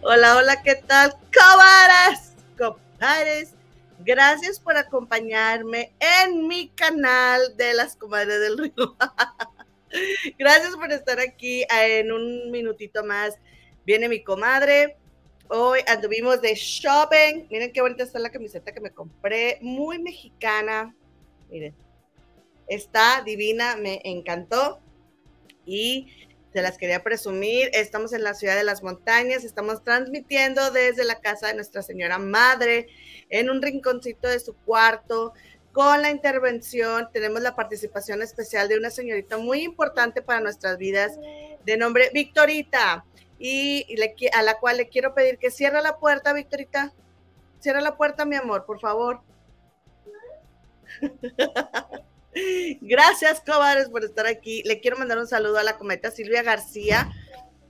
Hola, hola, ¿qué tal? Comadres, compadres. Gracias por acompañarme en mi canal de las comadres del río. Gracias por estar aquí en un minutito más. Viene mi comadre. Hoy anduvimos de shopping. Miren qué bonita está la camiseta que me compré. Muy mexicana. Miren. Está divina, me encantó. Y se las quería presumir. Estamos en la ciudad de las montañas. Estamos transmitiendo desde la casa de Nuestra Señora Madre en un rinconcito de su cuarto con la intervención, tenemos la participación especial de una señorita muy importante para nuestras vidas, de nombre Victorita, y, a la cual le quiero pedir que cierre la puerta, Victorita. Cierra la puerta, mi amor, por favor. Gracias, comadres, por estar aquí. Le quiero mandar un saludo a la cometa Silvia García,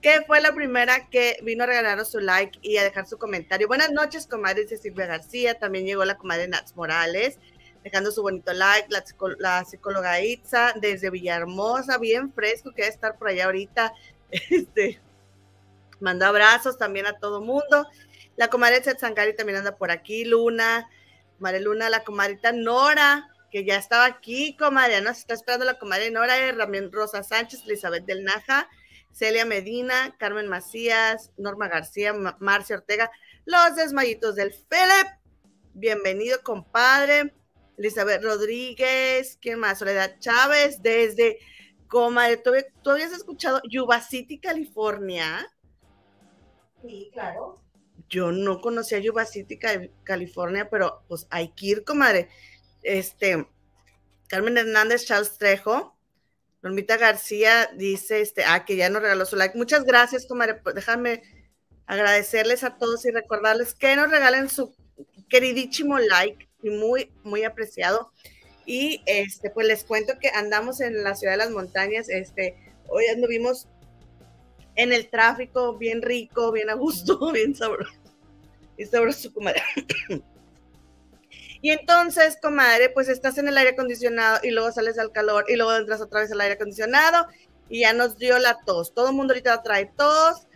que fue la primera que vino a regalarnos su like y a dejar su comentario. Buenas noches, comadres de Silvia García. También llegó la comadre Nats Morales dejando su bonito like, la, psicóloga Itza desde Villahermosa, bien fresco, que va a estar por allá ahorita. Este, manda abrazos también a todo mundo. La comadre Sangari también anda por aquí, Luna, María Luna, la comadrita Nora, que ya estaba aquí, comadre, nos está esperando la comadre Nora, Ramón Rosa Sánchez, Elizabeth del Naja, Celia Medina, Carmen Macías, Norma García, Marcia Ortega, los desmayitos del Philip. Bienvenido, compadre. Elizabeth Rodríguez, ¿quién más? Soledad Chávez, desde Comadre. ¿Tú, habías escuchado Yuba City, California? Sí, claro. Yo no conocía Yuba City, California, pero pues hay que ir, comadre. Este, Carmen Hernández, Charles Trejo, Normita García dice, este, ah, que ya nos regaló su like. Muchas gracias, comadre. Déjame agradecerles a todos y recordarles que nos regalen su queridísimo like muy, muy apreciado. Y este, pues les cuento que andamos en la ciudad de las montañas. Este, hoy anduvimos en el tráfico, bien rico, bien a gusto, bien sabroso. Y sabroso, comadre. Y entonces, comadre, pues estás en el aire acondicionado y luego sales al calor y luego entras otra vez al aire acondicionado y ya nos dio la tos. Todo el mundo ahorita trae tos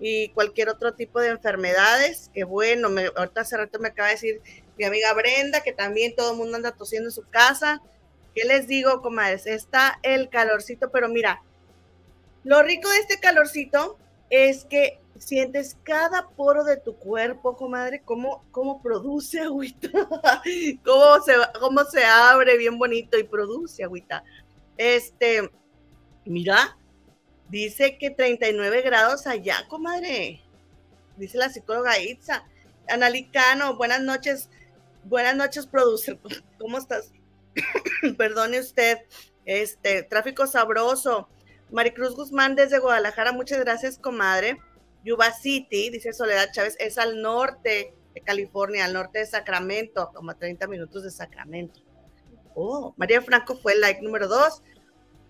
y cualquier otro tipo de enfermedades. Que bueno, me, ahorita hace rato me acaba de decir mi amiga Brenda, que también todo el mundo anda tosiendo en su casa. ¿Qué les digo, comadres? Está el calorcito, pero mira, lo rico de este calorcito es que sientes cada poro de tu cuerpo, comadre, cómo, cómo produce agüita, cómo se, cómo se abre bien bonito y produce agüita. Este, mira, dice que 39 grados allá, comadre. Dice la psicóloga Itza. Analicano, buenas noches. Buenas noches, producer. ¿Cómo estás? Perdone usted. Este, tráfico sabroso. Maricruz Guzmán desde Guadalajara, muchas gracias, comadre. Yuba City, dice Soledad Chávez, es al norte de California, al norte de Sacramento, como a 30 minutos de Sacramento. Oh, María Franco fue el like número dos.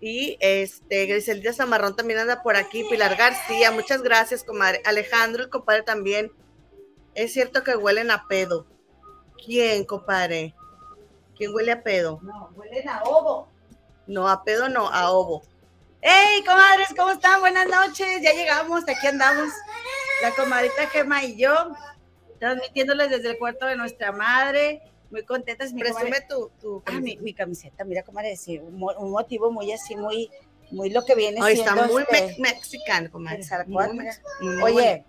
Y este, Griselda Zamarrón también anda por aquí. Pilar García, muchas gracias, comadre. Alejandro, el compadre también. Es cierto que huelen a pedo. ¿Quién, compadre? ¿Quién huele a pedo? No, huelen a ovo. No, a pedo no, a ovo. ¡Hey, comadres! ¿Cómo están? Buenas noches. Ya llegamos, aquí andamos. La comadrita Gema y yo, transmitiéndoles desde el cuarto de nuestra madre. Muy contentas. Mi Presume tu, tu ah, mi, camiseta. Mira, comadre, sí, un, motivo muy así, muy, muy lo que viene siendo. Está muy este, mexicano, comadre. Oye,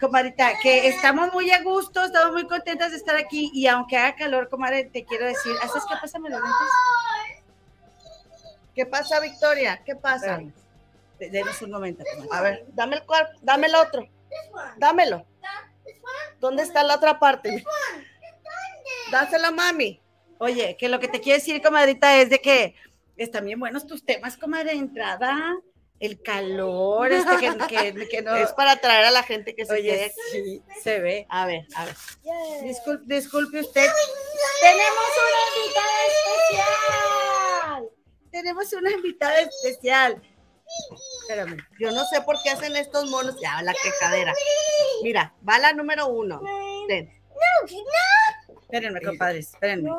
comadrita, que estamos muy a gusto, estamos muy contentas de estar aquí y aunque haga calor, comadre, te quiero decir, ¿haces qué pasa, los ¿Qué pasa, Victoria? ¿Qué pasa? Denos un momento. A ver, dame el cuarto, dame el otro. Dámelo. ¿Dónde está la otra parte? Dáselo, mami. Oye, que lo que te quiero decir, comadrita, es de que están bien buenos tus temas, comadre, de entrada el calor, este que, que, no. Es para atraer a la gente que se Oye, Sí, se ve. A ver, a ver. Disculpe, disculpe usted. Tenemos una invitada especial. Tenemos una invitada especial. Espérame, yo no sé por qué hacen estos monos. Ya, la quejadera. Mira, va la número uno. Ten. No, no. Espérenme, compadres, espérenme.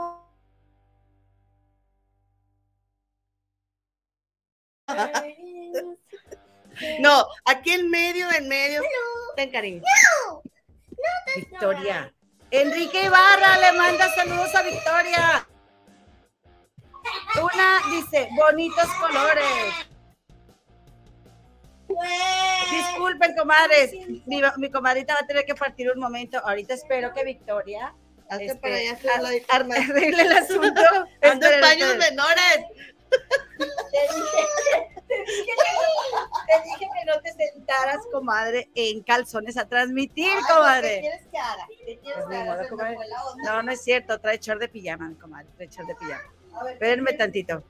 No, aquí en medio, en medio. ten, cariño. No, no Victoria. Enrique Ibarra le manda saludos a Victoria. Una dice, bonitos colores. Disculpen, comadres. Mi, mi, comadrita va a tener que partir un momento. Ahorita espero que Victoria este, para allá arregle el asunto. Ando en paños menores. Te dije, que no te sentaras, comadre, en calzones a transmitir, comadre. ¿Qué quieres que haga? ¿Qué quieres pues que haga? No, no es cierto, trae short de pijama, comadre, trae short de pijama. Espérenme tantito.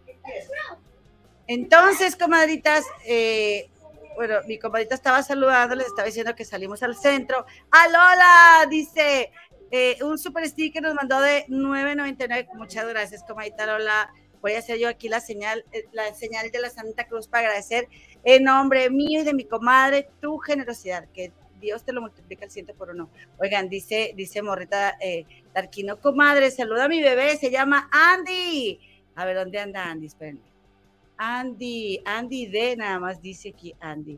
Entonces, comadritas, eh, bueno, mi comadrita estaba saludando, les estaba diciendo que salimos al centro. ¡Alola! Dice, eh, un super sticker nos mandó de 9.99. Muchas gracias, comadita Lola voy a hacer yo aquí la señal, eh, la señal de la Santa Cruz para agradecer en nombre mío y de mi comadre tu generosidad, que Dios te lo multiplica al ciento por uno. Oigan, dice, dice Morrita eh, Tarquino, comadre, saluda a mi bebé, se llama Andy. A ver, ¿dónde anda Andy? Espérenme. Andy, Andy D, nada más dice aquí Andy.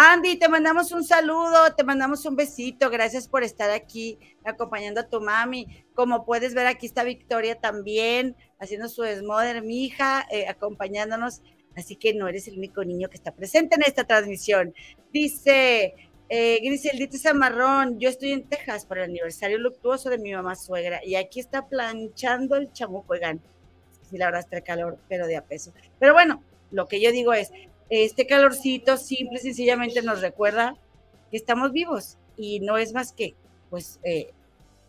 Andy, te mandamos un saludo, te mandamos un besito, gracias por estar aquí acompañando a tu mami. Como puedes ver, aquí está Victoria también haciendo su desmoder, hija, eh, acompañándonos. Así que no eres el único niño que está presente en esta transmisión. Dice eh, Griseldita Zamarrón, yo estoy en Texas por el aniversario luctuoso de mi mamá suegra y aquí está planchando el chamuco, oigan, si la verdad está calor, pero de a peso. Pero bueno, lo que yo digo es, este calorcito simple, sencillamente nos recuerda que estamos vivos y no es más que, pues, eh,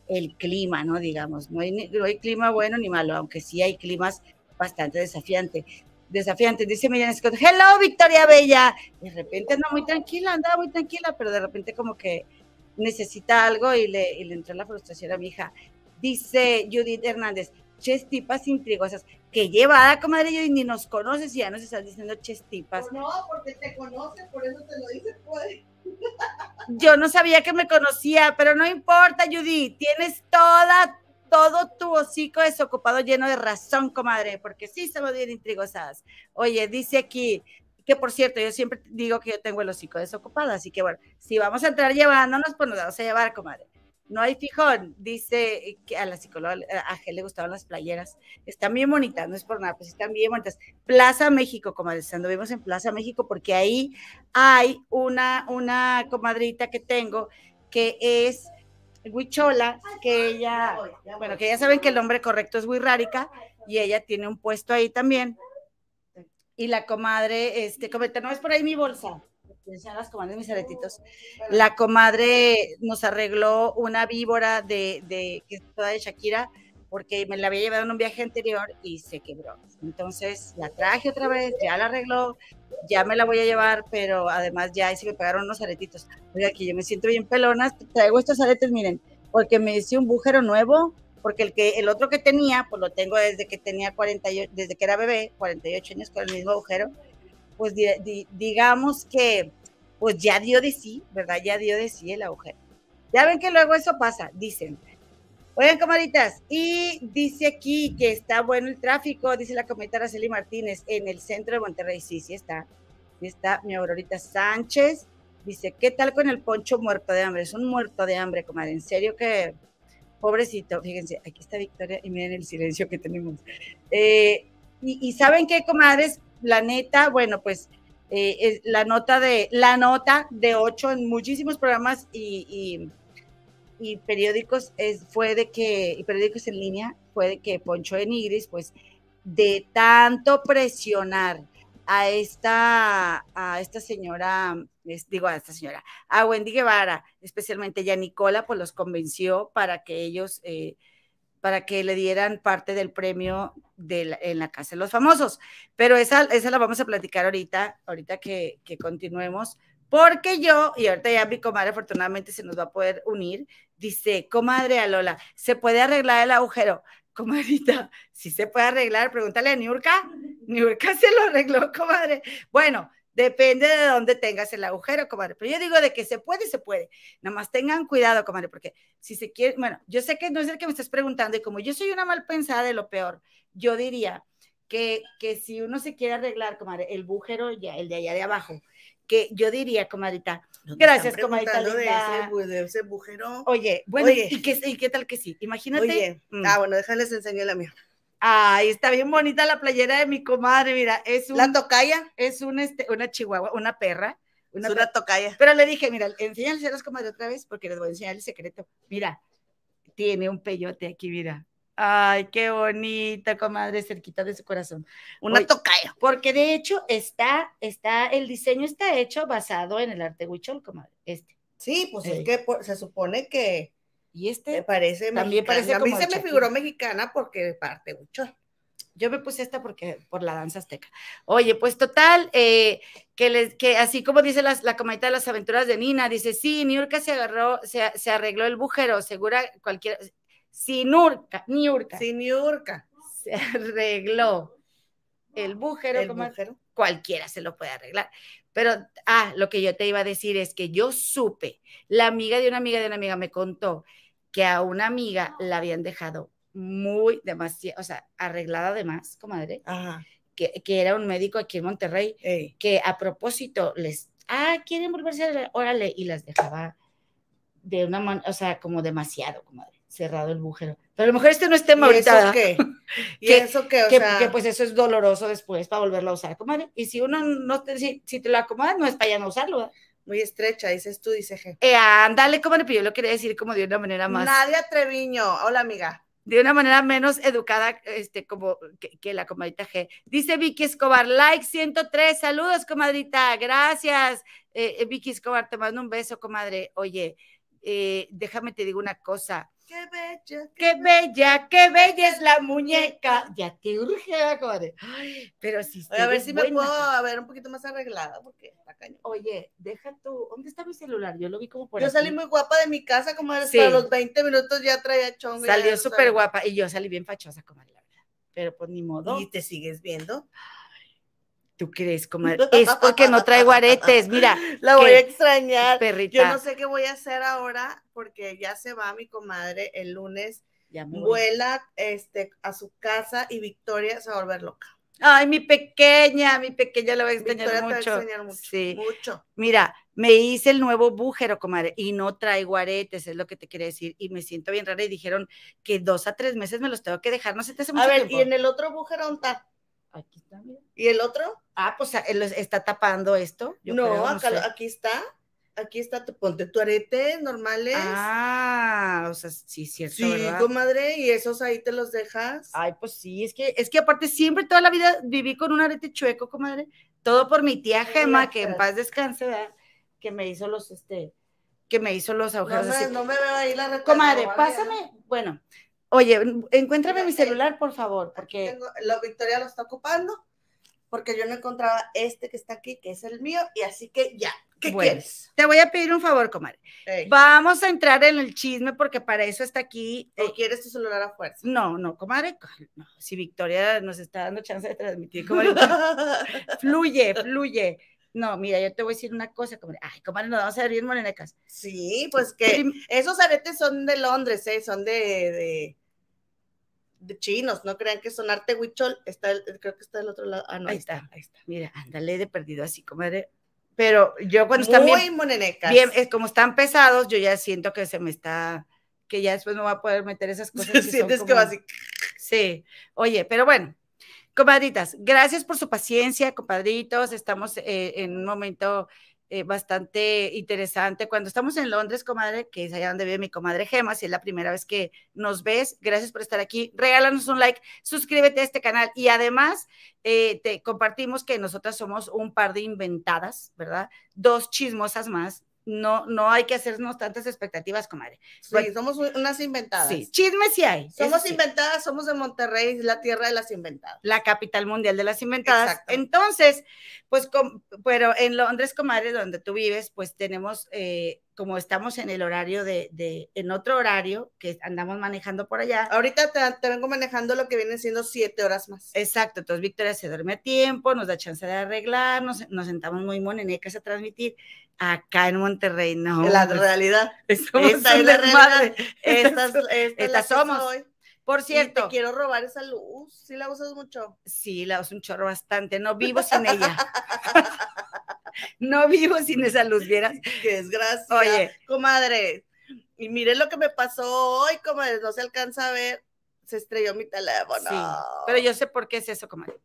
el clima, ¿no? Digamos, no hay, no hay clima bueno ni malo, aunque sí hay climas bastante desafiantes. Desafiantes, dice Miriam Scott, hello Victoria Bella. De repente anda muy tranquila, andaba muy tranquila, pero de repente como que necesita algo y le, y le entró la frustración a mi hija. Dice Judith Hernández, chestipas intrigosas. Que llevada, comadre, y ni nos conoces y ya nos estás diciendo chestipas. Pues no, porque te conoce, por eso te lo dice, pues. Yo no sabía que me conocía, pero no importa, Judy. Tienes toda, todo tu hocico desocupado lleno de razón, comadre, porque sí somos bien intrigosas. Oye, dice aquí, que por cierto, yo siempre digo que yo tengo el hocico desocupado, así que bueno, si vamos a entrar llevándonos, pues nos vamos a llevar, comadre. No hay fijón, dice que a la psicóloga, a Gel le gustaban las playeras. Están bien bonitas, no es por nada, pues están bien bonitas. Plaza México, comadre, vemos en Plaza México, porque ahí hay una, una comadrita que tengo que es Huichola, que ella, bueno, que ya saben que el nombre correcto es Huirrárica, y ella tiene un puesto ahí también. Y la comadre, este, comenta, no es por ahí mi bolsa las comadres mis aretitos. La comadre nos arregló una víbora de, de que es toda de Shakira, porque me la había llevado en un viaje anterior y se quebró. Entonces la traje otra vez, ya la arregló, ya me la voy a llevar, pero además ya se me pegaron unos aretitos. Oiga, aquí yo me siento bien pelona, traigo estos aretes, miren, porque me hice un bujero nuevo, porque el que el otro que tenía, pues lo tengo desde que tenía 48, desde que era bebé, 48 años con el mismo agujero. Pues digamos que pues ya dio de sí, ¿verdad? Ya dio de sí el agujero. Ya ven que luego eso pasa, dicen. Oigan, camaritas, y dice aquí que está bueno el tráfico, dice la comadita Araceli Martínez, en el centro de Monterrey. Sí, sí está. Está mi Aurorita Sánchez. Dice, ¿qué tal con el poncho muerto de hambre? Es un muerto de hambre, comadre. En serio que, pobrecito, fíjense, aquí está Victoria y miren el silencio que tenemos. Eh, y, y, saben qué, comadres, la neta, bueno, pues eh, la nota de la nota de ocho en muchísimos programas y, periódicos es, fue de que, y periódicos en línea, fue de que Poncho de Nigris, pues, de tanto presionar a esta, a esta señora, digo a esta señora, a Wendy Guevara, especialmente ya Nicola, pues los convenció para que ellos eh, para que le dieran parte del premio de en la Casa de los Famosos. Pero esa, esa la vamos a platicar ahorita, ahorita que, que continuemos, porque yo, y ahorita ya mi comadre afortunadamente se nos va a poder unir, dice, comadre Alola, ¿se puede arreglar el agujero? Comadrita, si se puede arreglar, pregúntale a Niurka. Niurka se lo arregló, comadre. Bueno, Depende de dónde tengas el agujero, comadre. Pero yo digo de que se puede, se puede. Nada más tengan cuidado, comadre, porque si se quiere, bueno, yo sé que no es el que me estás preguntando y como yo soy una mal pensada de lo peor, yo diría que, que si uno se quiere arreglar, comadre, el bujero, ya, el de allá de abajo, que yo diría, comadrita, gracias, comadrita De ese, de ese. Oye, bueno, Oye. ¿y, qué, y qué tal que sí? Imagínate. Oye, Mm. ah, bueno, déjales enseñar la mía. Ay, está bien bonita la playera de mi comadre, mira, es un, La tocaya, es un, este, una chihuahua, una perra, es una una tocaya. Pero le dije, mira, enséñales a las comadres otra vez porque les voy a enseñar el secreto. Mira, tiene un peyote aquí, mira. Ay, qué bonita, comadre, cerquita de su corazón. Una Oye, tocaya. Porque de hecho está, está, el diseño está hecho basado en el arte huichol, comadre. Este. Sí, pues es que por- se supone que Y me este, parece También mexicana. parece A mí se me figuró mexicana porque parte mucho. yo me puse esta porque, por la danza azteca. Oye, pues total, eh, que, les, que así como dice las- la comadita de las aventuras de Nina, dice, sí, Niurka se agarró, se, se arregló el bujero, segura cualquier, sí, Nurka, Niurka. Sin Niurka. se arregló el bujero, El como bujero. cualquiera se lo puede arreglar. Pero, ah, lo que yo te iba a decir es que yo supe, la amiga de una amiga de una amiga me contó que a una amiga la habían dejado muy demasiado, o sea, arreglada de más, comadre, Ajá. que, que era un médico aquí en Monterrey, Ey. que a propósito les, ah, quieren volverse órale, y las dejaba de una manera, o sea, como demasiado, comadre, cerrado el bujero. Pero a lo mejor este no es tema ¿Y ahorita, eso ¿verdad? qué? ¿Y Que- eso qué? O que, sea, que, pues eso es doloroso después para volverlo a usar, comadre. Y si uno no te, si, si te lo acomodas, no es para ya no usarlo. ¿verdad? muy estrecha, dices tú, dice G. Eh, ándale, comadre, pero yo lo quería decir como de una manera más, Nadia Treviño. Hola, amiga. de una manera menos educada, este, como que, que la comadrita G. Dice Vicky Escobar, like 103, saludos, comadrita, gracias. Eh, eh, Vicky Escobar, te mando un beso, comadre. Oye, eh, déjame te digo una cosa. Qué bella. Qué bella, qué bella es la muñeca. Ya te urge, ¿verdad, comadre. Ay, pero si Oye, a ver si me puedo ver un poquito más arreglada, porque está cañón. Oye, deja tu. ¿Dónde está mi celular? Yo lo vi como por Yo aquí. salí muy guapa de mi casa, como Sí. los 20 minutos ya traía chongo. ya Salió súper guapa y yo salí bien fachosa, comadre, la verdad. Pero pues ni modo. ¿Y te sigues viendo? ¿Tú crees, comadre? Es porque no traigo aretes. Mira, La voy a extrañar. perrita. Yo no sé qué voy a hacer ahora porque ya se va mi comadre el lunes. Ya me voy. Vuela este, a su casa y Victoria se va a volver loca. Ay, mi pequeña, mi pequeña la voy a extrañar Victoria te va a mucho. extrañar mucho. Sí. Mucho. Mira, me hice el nuevo bújero, comadre, y no traigo aretes, es lo que te quería decir. Y me siento bien rara y dijeron que dos a tres meses me los tengo que dejar. No sé, te hace mucho A ver, tiempo. ¿y en el otro bujero dónde está? Aquí está, mira. ¿Y el otro? Ah, pues ah, está tapando esto. yo no, creo, acá, sé. aquí está. Aquí está, tu- ponte tu arete normales. Ah, o sea, sí, cierto, sí, ¿verdad? comadre, y esos ahí te los dejas. Ay, pues sí, es que, es que aparte siempre toda la vida viví con un arete chueco, comadre. Todo por mi tía Gema, que en paz descanse, ¿verdad? Que me hizo los, este, que me hizo los no, agujeros así. no me veo ahí la. Comadre, pásame, bueno, oye, encuéntrame mi celular, por favor, porque tengo, Victoria lo está ocupando porque yo no encontraba este que está aquí, que es el mío, y así que ya. ¿Qué Bueno. quieres? te voy a pedir un favor, comadre. Ey, Vamos a entrar en el chisme porque para eso está aquí. ¿O eh, quieres tu celular a fuerza? no, no, comadre, no, si Victoria nos está dando chance de transmitir, comadre, fluye, fluye. No, mira, yo te voy a decir una cosa, comadre. Ay, comadre, nos vamos a ver bien morenecas. sí, pues que esos aretes son de Londres, ¿eh? son de, de, de chinos, no crean que son arte huichol. Está el- creo que está del otro lado. Ah, no, Ahí ahí está. está, ahí está. Mira, ándale de perdido así, comadre. Pero yo cuando están Muy bien, monenecas. bien, es como están pesados, yo ya siento que se me está, que ya después no voy a poder meter esas cosas. que Sientes que como- va así. Sí, oye, pero bueno, comadritas, gracias por su paciencia, compadritos. Estamos eh, en un momento eh, bastante interesante. Cuando estamos en Londres, comadre, que es allá donde vive mi comadre Gema, si es la primera vez que nos ves, gracias por estar aquí. Regálanos un like, suscríbete a este canal y además eh, te compartimos que nosotras somos un par de inventadas, ¿verdad? Dos chismosas más. No, no hay que hacernos tantas expectativas, comadre. Sí, somos unas inventadas. Sí, chismes sí hay. Somos sí. inventadas, somos de Monterrey, la tierra de las inventadas. la capital mundial de las inventadas. Exacto. Entonces, pues, com- pero en Londres, comadre, donde tú vives, pues tenemos, eh, como estamos en el horario de, de, en otro horario que andamos manejando por allá. Ahorita te, te vengo manejando lo que vienen siendo siete horas más. Exacto, entonces Victoria se duerme a tiempo, nos da chance de arreglarnos, nos sentamos muy monenecas a transmitir. Acá en Monterrey, no. la pues, realidad. esta es la desmadre. Estas, Estas que somos. soy. Por Y cierto, te quiero robar esa luz. ¿Sí la usas mucho? sí, la uso un chorro bastante. No vivo sin ella. no vivo sin esa luz, ¿vieras? Qué desgracia. Oye. Comadre. Y mire lo que me pasó hoy, comadre. No se alcanza a ver. Se estrelló mi teléfono. Sí, pero yo sé por qué es eso, comadre.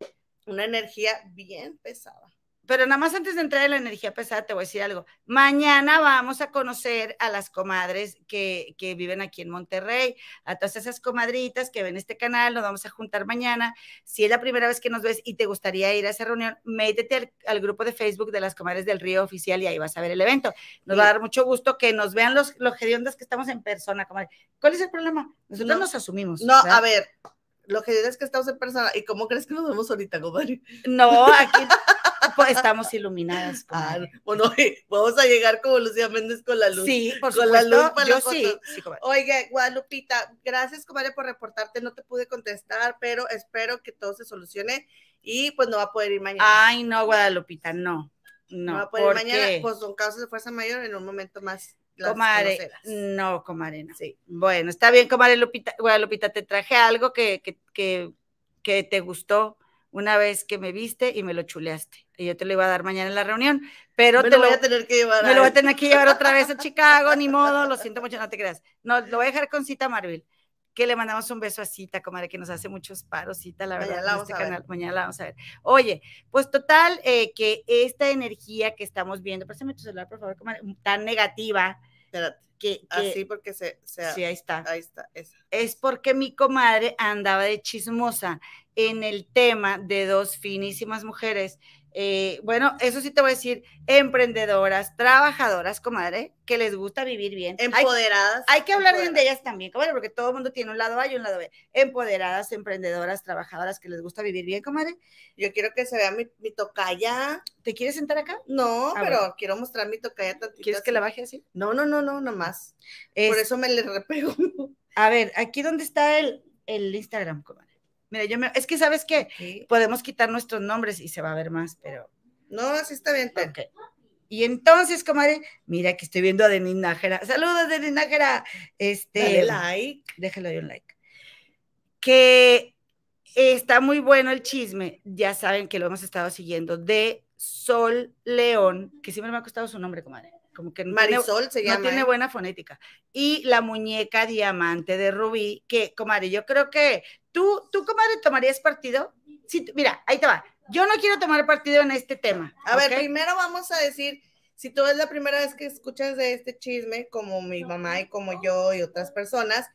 Una energía bien pesada. Pero nada más antes de entrar en la energía pesada, te voy a decir algo. Mañana vamos a conocer a las comadres que, que viven aquí en Monterrey, a todas esas comadritas que ven este canal, nos vamos a juntar mañana. Si es la primera vez que nos ves y te gustaría ir a esa reunión, métete al, al grupo de Facebook de las comadres del Río Oficial y ahí vas a ver el evento. Nos Sí. va a dar mucho gusto que nos vean los, los hediondas que estamos en persona, comadre. ¿Cuál es el problema? Nosotros No. nos asumimos. No, ¿verdad? a ver. Lo que es que estamos en persona. ¿Y cómo crees que nos vemos ahorita, comadre? No, aquí pues, estamos iluminadas. Ah, bueno, vamos a llegar como Lucía Méndez con la luz. Sí, por Con la supuesto. luz para yo sí. Oiga, Guadalupita, gracias, comadre, por reportarte. No te pude contestar, pero espero que todo se solucione y pues no va a poder ir mañana. Ay, no, Guadalupita, no. no, No, va a poder ir ¿por mañana, pues son causas de fuerza mayor en un momento más. Conocerás. no, comadre, no. Sí. Bueno, está bien, comadre Lupita, Guadalupita, te traje algo que, que, que, que te gustó una vez que me viste y me lo chuleaste. Y yo te lo iba a dar mañana en la reunión, pero Me te lo voy a tener que llevar. me lo voy a tener que llevar otra vez a Chicago, ni modo, lo siento mucho, no te creas. No, lo voy a dejar con Cita Marvel, que le mandamos un beso a Cita, comadre, que nos hace muchos paros, Cita, la Mañana verdad, la en vamos este a ver. canal. Mañana la vamos a ver. Oye, pues total, eh, que esta energía que estamos viendo, préstame tu celular, por favor, comadre, tan negativa, Espérate, que, que- así porque se. se sí, ahí está Ahí está, esa. es porque mi comadre andaba de chismosa en el tema de dos finísimas mujeres. Eh, bueno, eso sí te voy a decir, emprendedoras, trabajadoras, comadre, que les gusta vivir bien. Empoderadas. hay que hablar bien de ellas también, comadre, porque todo el mundo tiene un lado A y un lado B. Empoderadas, emprendedoras, trabajadoras, que les gusta vivir bien, comadre. Yo quiero que se vea mi, mi tocaya. ¿Te quieres sentar acá? No, pero quiero mostrar mi tocaya tantito. ¿Quieres que la baje así? No, no, no, no, nomás. Es- Por eso me le repego. A ver, aquí donde está el, el Instagram, comadre. Mira, yo me, es que sabes que podemos quitar nuestros nombres y se va a ver más, pero No, así está bien. ten. Ok. Y entonces, comadre, mira que estoy viendo a Denis Nájera. Saludos, Denis Nájera. Este, Dale like. déjale de un like. Que está muy bueno el chisme. Ya saben que lo hemos estado siguiendo de Sol León, que siempre me ha costado su nombre, comadre. Como que no tiene- Marisol se no llama. tiene ¿eh? buena fonética. Y la muñeca diamante de Rubí, que, comadre, yo creo que tú, tú, comadre, tomarías partido. Sí, mira, ahí te va. Yo no quiero tomar partido en este tema. A ver, primero vamos a decir, si tú es la primera vez que escuchas de este chisme, como mi mamá y como yo y otras personas,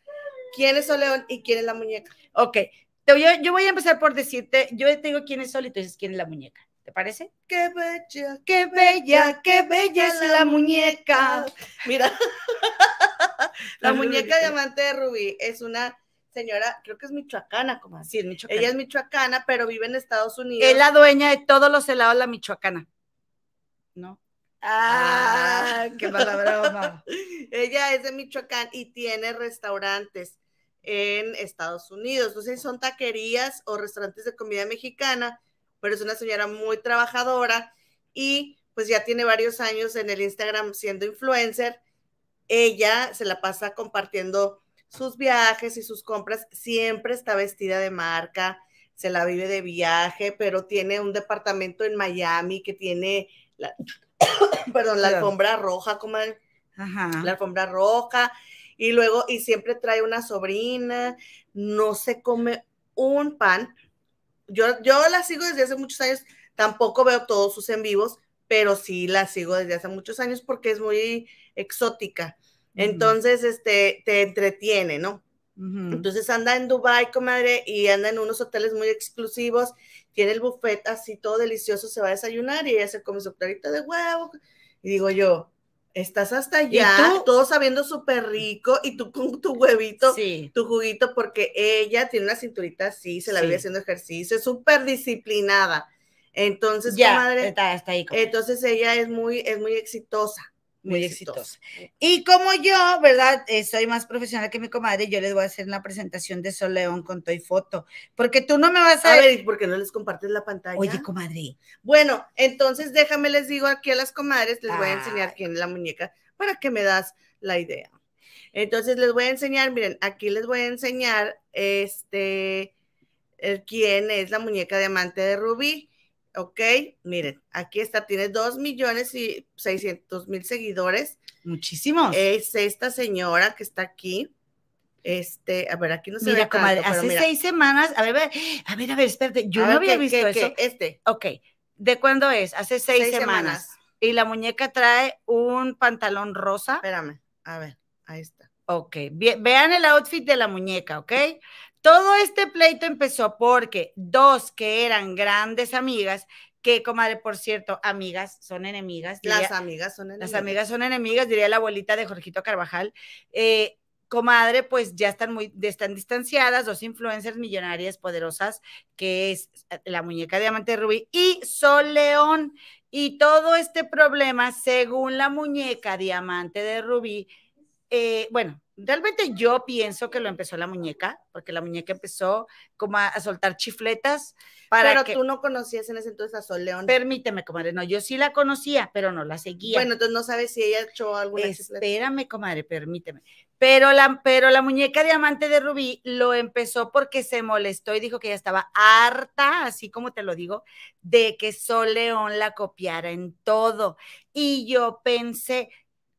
¿quién es Sol León y quién es la muñeca? Ok, yo, yo voy a empezar por decirte, yo te digo quién es Sol y tú dices quién es la muñeca. ¿Te parece? Qué bella, Qué bella, qué bella es la muñeca. Mira, la La muñeca Rubí. diamante de Rubí es una señora, creo que es michoacana, como así. Sí, es Michoacán. Ella es michoacana, pero vive en Estados Unidos. Es la dueña de todos los helados la michoacana. ¿No? Ah. Ah, qué mala broma. Ella es de Michoacán y tiene restaurantes en Estados Unidos. No sé si son taquerías o restaurantes de comida mexicana, pero es una señora muy trabajadora y pues ya tiene varios años en el Instagram siendo influencer. Ella se la pasa compartiendo sus viajes y sus compras. Siempre está vestida de marca, se la vive de viaje, pero tiene un departamento en Miami que tiene la, perdón, la alfombra roja, como Ajá. la alfombra roja, y luego, y siempre trae una sobrina, no se come un pan. Yo, yo la sigo desde hace muchos años, tampoco veo todos sus en vivos, pero sí la sigo desde hace muchos años porque es muy exótica. Entonces, este, te entretiene, ¿no? Entonces anda en Dubai, comadre, y anda en unos hoteles muy exclusivos, tiene el buffet así todo delicioso, se va a desayunar y ella se come su clarita de huevo. Y digo yo, estás hasta allá, todo sabiendo súper rico, y tú con tu huevito, Sí. tu juguito, porque ella tiene una cinturita así, se la Sí. vive haciendo ejercicio, es súper disciplinada. Entonces, Ya, comadre, está, está ahí. comadre. entonces ella es muy, es muy exitosa. Muy exitosa. Y como yo, ¿verdad? Eh, soy más profesional que mi comadre, yo les voy a hacer una presentación de Sol León con Toy Foto, porque tú no me vas a... A ver, ¿y por qué no les compartes la pantalla? Oye, comadre, Bueno, entonces déjame les digo aquí a las comadres, les voy a enseñar quién es la muñeca para que me das la idea. Entonces les voy a enseñar, miren, aquí les voy a enseñar este, el, quién es la muñeca diamante de Rubí. Ok, miren, aquí está, tiene dos millones y seiscientos mil seguidores. Muchísimos. Es esta señora que está aquí. Este, a ver, aquí no se mira, ve comadre, tanto, hace mira. seis semanas, a ver, a ver, a ver, espérate, yo A no ver, había ¿qué- visto qué- eso. Este, Ok, ¿de cuándo es? Hace seis, Seis semanas. semanas. Y la muñeca trae un pantalón rosa. espérame, a ver, ahí está. Ok, ve- vean el outfit de la muñeca, ¿ok? Todo este pleito empezó porque dos que eran grandes amigas, que, comadre, por cierto, amigas, son enemigas. Las amigas son las enemigas. amigas son enemigas, diría la abuelita de Jorgito Carvajal. Eh, comadre, pues ya están muy, están distanciadas, dos influencers millonarias poderosas, que es eh, la muñeca diamante de Rubí y Sol León. Y todo este problema, según la muñeca diamante de Rubí, eh, bueno, realmente yo pienso que lo empezó la muñeca, porque la muñeca empezó como a, a soltar chifletas para Pero que... tú no conocías en ese entonces a Sol León. Permíteme, comadre, no, yo sí la conocía, pero no la seguía. bueno, entonces no sabes si ella echó alguna chifleta. Espérame, comadre, permíteme. Pero la, pero la muñeca diamante de Rubí lo empezó porque se molestó y dijo que ella estaba harta, así como te lo digo, de que Sol León la copiara en todo. Y yo pensé,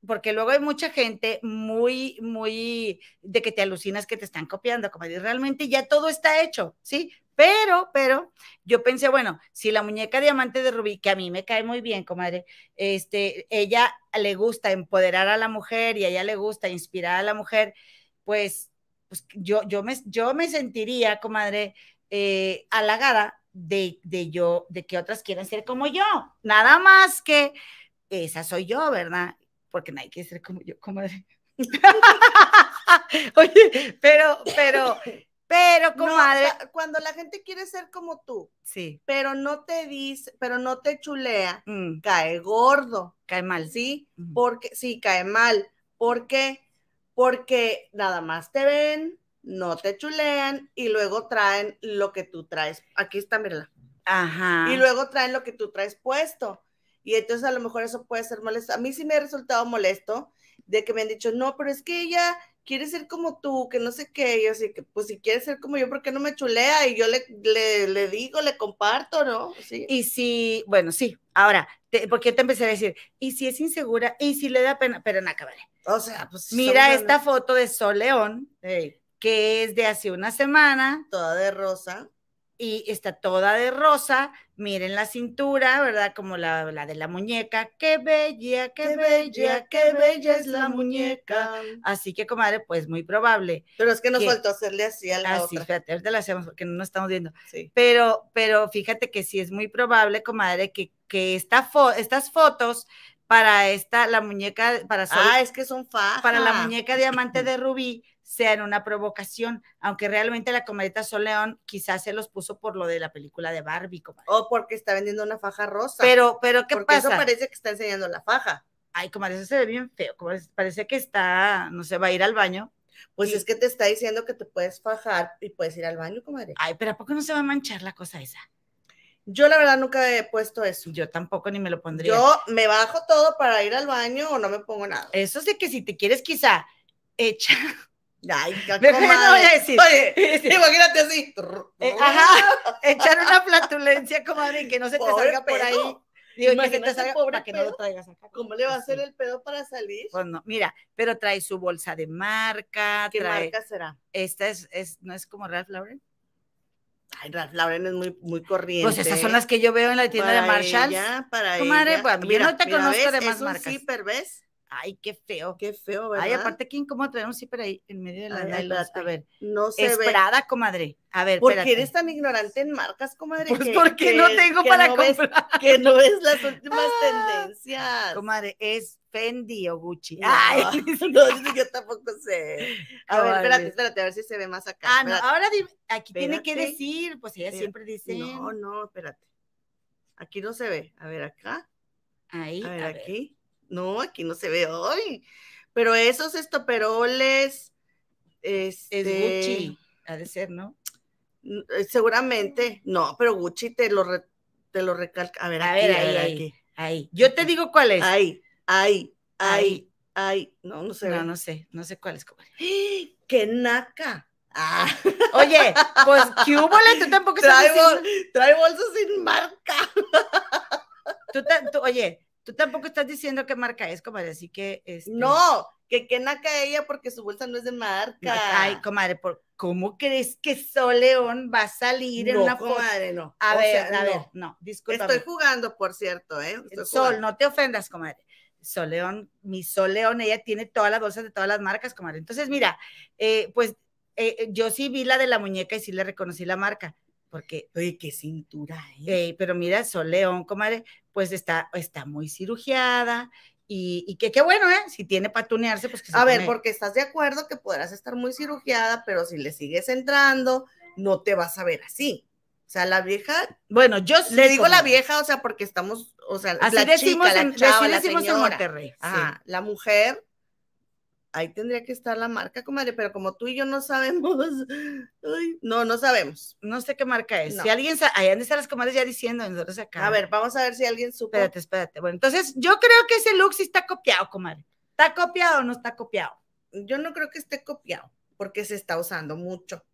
porque luego hay mucha gente muy, muy de que te alucinas que te están copiando, comadre. Realmente ya todo está hecho, ¿sí? Pero, pero, yo pensé, bueno, si la muñeca diamante de Rubí, que a mí me cae muy bien, comadre, este, ella le gusta empoderar a la mujer y a ella le gusta inspirar a la mujer, pues, pues yo, yo, me, yo me sentiría, comadre, eh, halagada de, de yo, de que otras quieran ser como yo. Nada más que esa soy yo, ¿verdad? Porque nadie quiere ser como yo, comadre. Oye, pero, pero, pero, No, comadre, la- cuando la gente quiere ser como tú, sí, pero no te dice, pero no te chulea, mm, cae gordo, cae mal. ¿sí? Porque sí, cae mal. ¿Por qué? Porque nada más te ven, no te chulean y luego traen lo que tú traes. Aquí está, mírala. Ajá. Y luego traen lo que tú traes puesto. Y entonces a lo mejor eso puede ser molesto. A mí sí me ha resultado molesto de que me han dicho, no, pero es que ella quiere ser como tú, que no sé qué. Y yo así que, pues si quiere ser como yo, ¿por qué no me chulea? Y yo le, le, le digo, le comparto, ¿no? Sí. Y si, bueno, sí, ahora, te, porque yo te empecé a decir, y si es insegura, y si le da pena, pero no acabaré. O sea, pues. Mira esta foto de Sol León, que es de hace una semana, toda de rosa. Y está toda de rosa. Miren la cintura, ¿verdad? Como la, la de la muñeca. Qué bella, qué, bella, qué bella es la muñeca. Así que, comadre, pues muy probable. Pero es que nos ¿Qué? faltó hacerle así a la Así, otra. fíjate, ahorita la hacemos porque no nos estamos viendo. Sí. Pero, pero fíjate que sí es muy probable, comadre, que, que esta fo- estas fotos para esta, la muñeca, para Sol- Ah, es que son fajas. para la muñeca diamante de Rubí sean una provocación, aunque realmente la comadita Sol León quizás se los puso por lo de la película de Barbie, comadre. O porque está vendiendo una faja rosa. Pero, pero, ¿qué porque eso pasa? parece que está enseñando la faja. Ay, comadre, eso se ve bien feo, comadre, parece que está, no sé, va a ir al baño. Pues Sí. es que te está diciendo que te puedes fajar y puedes ir al baño, comadre. Ay, pero ¿a poco no se va a manchar la cosa esa? Yo la verdad nunca he puesto eso. Yo tampoco ni me lo pondría. Yo me bajo todo para ir al baño o no me pongo nada. Eso sí que si te quieres quizá echar, Ay, qué Mejor no voy a decir. Oye, imagínate así. eh, ajá, echar una flatulencia, comadre, que no se te Pobre salga por ahí. Digo, que se Imagínate, te salga pobre para que no lo traigas acá. ¿Cómo le va a Pues hacer el pedo para salir? Pues no, mira, pero trae su bolsa de marca, ¿Qué trae, marca será? esta es, es, no es como Ralph Lauren. Ay, Ralph Lauren es muy, muy corriente. Pues esas son las que yo veo en la tienda de Marshalls. ella, para Comadre, ella. pues, yo no te conozco ¿ves? de más es un marcas. zipper, ¿ves? Ay, qué feo. Qué feo, ¿verdad? Ay, aparte, ¿quién cómo traer un zipper ahí en medio de las Ay? A ver, no se es ve. Comadre. A ver, ¿Por qué eres tan ignorante en marcas, comadre? Pues que- porque que- no tengo que para no ves- comprar. que no ves las últimas Ah, tendencias. Comadre, es Fendi o Gucci. No, Ay, no, yo tampoco sé. A ver, espérate, espérate, a ver si se ve más acá. Ah, no, ahora dime, aquí tiene que decir, pues ella siempre dice. No, no, espérate. Aquí no se ve. A ver, acá. Ahí, A ver, a ver. aquí. No, aquí no se ve hoy. Pero esos estoperoles. Este, Es Gucci, ha de ser, ¿no? eh, Seguramente. No, pero Gucci te lo, re- te lo recalca. A ver, A aquí, ver, a ahí, ver, ahí. aquí. Ahí. Yo te digo cuál es. Ahí, ahí, ahí, Ahí. Ay, no, no sé. No, no sé, no sé cuál es, comadre. ¡Qué naca! Ah, Oye, pues, ¿qué hubo? Tú tampoco trae, diciendo- bol- trae bolsas sin marca. tú ta- tú- oye, tú tampoco estás diciendo qué marca es, comadre, así que... este, No, que qué naca ella porque su bolsa no es de marca. Ay, comadre, ¿por- ¿cómo crees que Sol León va a salir en no, una foto? comadre, no. A O ver, sea, a no. ver, no, disculpa. Estoy jugando, por cierto, ¿eh? Estoy Sol, jugando. no te ofendas, comadre. Sol León, mi Sol León, ella tiene todas las bolsas de todas las marcas, comadre. Entonces, mira, eh, pues eh, yo sí vi la de la muñeca y sí le reconocí la marca, porque, Oye, qué cintura, ¿eh? eh, pero mira, Sol León, comadre, pues está, está muy cirugiada y, y que qué bueno, ¿eh? Si tiene para tunearse, pues que se A ver, porque estás de acuerdo que podrás estar muy cirugiada, pero si le sigues entrando, no te vas a ver así. O sea, la vieja, Bueno, yo sí, le digo la vieja, o sea, porque estamos, o sea, Así la decimos, chica, en, la chava, así la decimos en señora. Monterrey. sí. Ajá, la mujer, ahí tendría que estar la marca, comadre, pero como tú y yo no sabemos, ay, no, no sabemos. No sé qué marca es. No. Si alguien, ahí han de estar las comadres ya diciendo, nosotros acá. A ver, vamos a ver si alguien supo. Espérate, espérate. Bueno, entonces yo creo que ese look sí está copiado, comadre. ¿Está copiado o no está copiado? Yo no creo que esté copiado, porque se está usando mucho.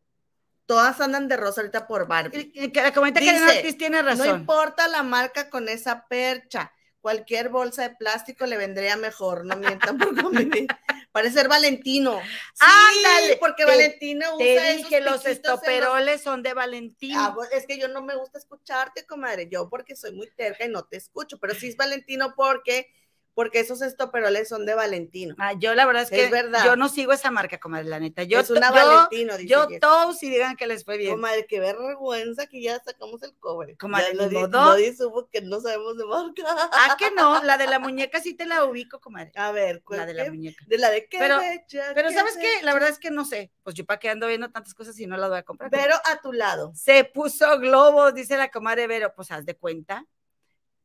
Todas andan de rosa ahorita por Barbie. Eh, que La comenta que Dice, Ortiz tiene No razón. importa la marca con esa percha. Cualquier bolsa de plástico le vendría mejor, no mientan por convivir. Parece ser Valentino. Sí, Ándale, porque te- Valentino usa Te esos dije, los estoperoles son de Valentino. Ah, pues, es que yo no me gusta escucharte, comadre. Yo porque soy muy terca y no te escucho, pero sí es Valentino porque porque esos estoperoles son de Valentino. Ah, yo la verdad es que Es verdad. yo no sigo esa marca, comadre, la neta. Yo, es una yo, Valentino, dice yo todos y digan que les fue bien. Comadre, qué vergüenza que ya sacamos el cobre. Comadre, ya modo. nadie supo que no sabemos de marca. Ah, que no, la de la muñeca sí te la ubico, comadre. A ver, ¿cuál La de la muñeca. De la de qué Pero- fecha, Pero qué ¿sabes qué? La verdad es que no sé. Pues yo para qué ando viendo tantas cosas y no las voy a comprar. Pero a tu lado. Se puso globos, dice la comadre Vero. Pues haz de cuenta.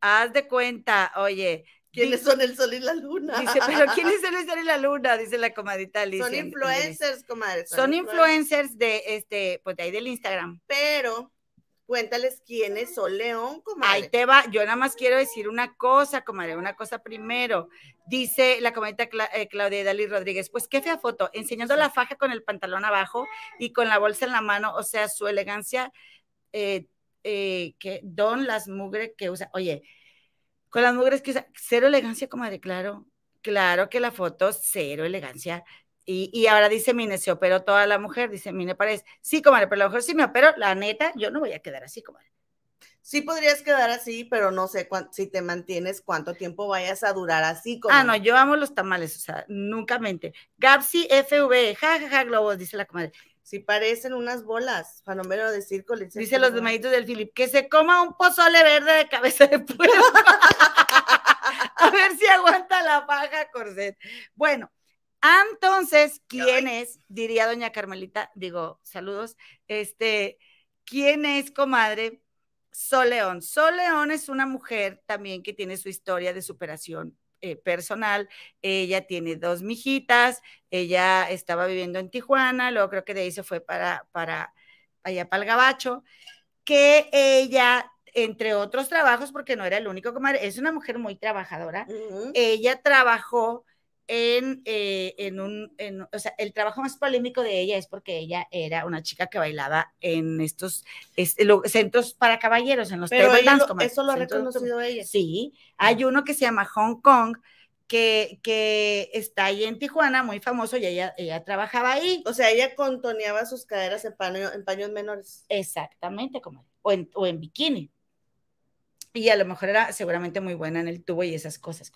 Haz de cuenta, oye. ¿Quiénes son el sol y la luna? Dice, pero ¿quién es el sol y la luna? Dice la comadita Alicia. Son en- en- influencers, comadre. Son influencers de este, pues de ahí del Instagram. Pero cuéntales quién es Sol León, comadre. Ahí te va. Yo nada más quiero decir una cosa, comadre, una cosa primero. Dice la comadita Cla- eh, Claudia Dalí Rodríguez, pues qué fea foto, enseñando la faja con el pantalón abajo y con la bolsa en la mano, o sea, su elegancia, eh, eh, que don las mugres que usa. Oye, con las mugres que cero elegancia, comadre, claro, claro que la foto, cero elegancia. Y, y ahora dice Mine, se operó toda la mujer, dice Mine Paredes. Sí, comadre, pero a lo mejor sí me opero, la neta, yo no voy a quedar así, comadre. Sí podrías quedar así, pero no sé cuán- si te mantienes cuánto tiempo vayas a durar así. Ah, comadre. no, yo amo los tamales, o sea, nunca mente. Gapsi FV, jajaja, globos, dice la comadre. Si parecen unas bolas, fenómeno de circo. Dice que los demaditos del Philip, que se coma un pozole verde de cabeza de puerco. a ver si aguanta la paja, corset. Bueno, entonces, ¿quién es? Diría doña Carmelita, digo, saludos, este, ¿quién es, comadre? Sol León. Sol León es una mujer también que tiene su historia de superación eh, personal. Ella tiene dos mijitas, ella estaba viviendo en Tijuana, luego creo que de ahí se fue para, para allá para el Gabacho, que ella, entre otros trabajos, porque no era el único, comadre, es una mujer muy trabajadora, ella trabajó en, eh, en un, en- o sea, el trabajo más polémico de ella es porque ella era una chica que bailaba en estos lo- centros para caballeros, en los Pero table ella dance, lo- comadre, eso lo ha reconocido ella. Sí, hay uno que se llama Hong Kong, que, que está ahí en Tijuana, muy famoso, y ella, ella trabajaba ahí. O sea, ella contoneaba sus caderas en, paño- en paños menores. Exactamente, comadre. O en, o en bikini. Y a lo mejor era seguramente muy buena en el tubo y esas cosas.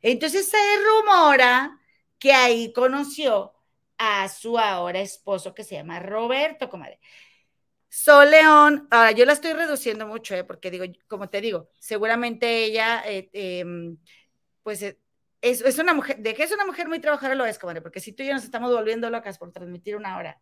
Entonces se rumora que ahí conoció a su ahora esposo que se llama Roberto, comadre. Sol León, ahora yo la estoy reduciendo mucho, ¿eh? porque digo, como te digo, seguramente ella, eh, em, pues eh, es, es una mujer, de que es una mujer muy trabajadora lo es, comadre, porque si tú y yo nos estamos volviendo locas por transmitir una hora,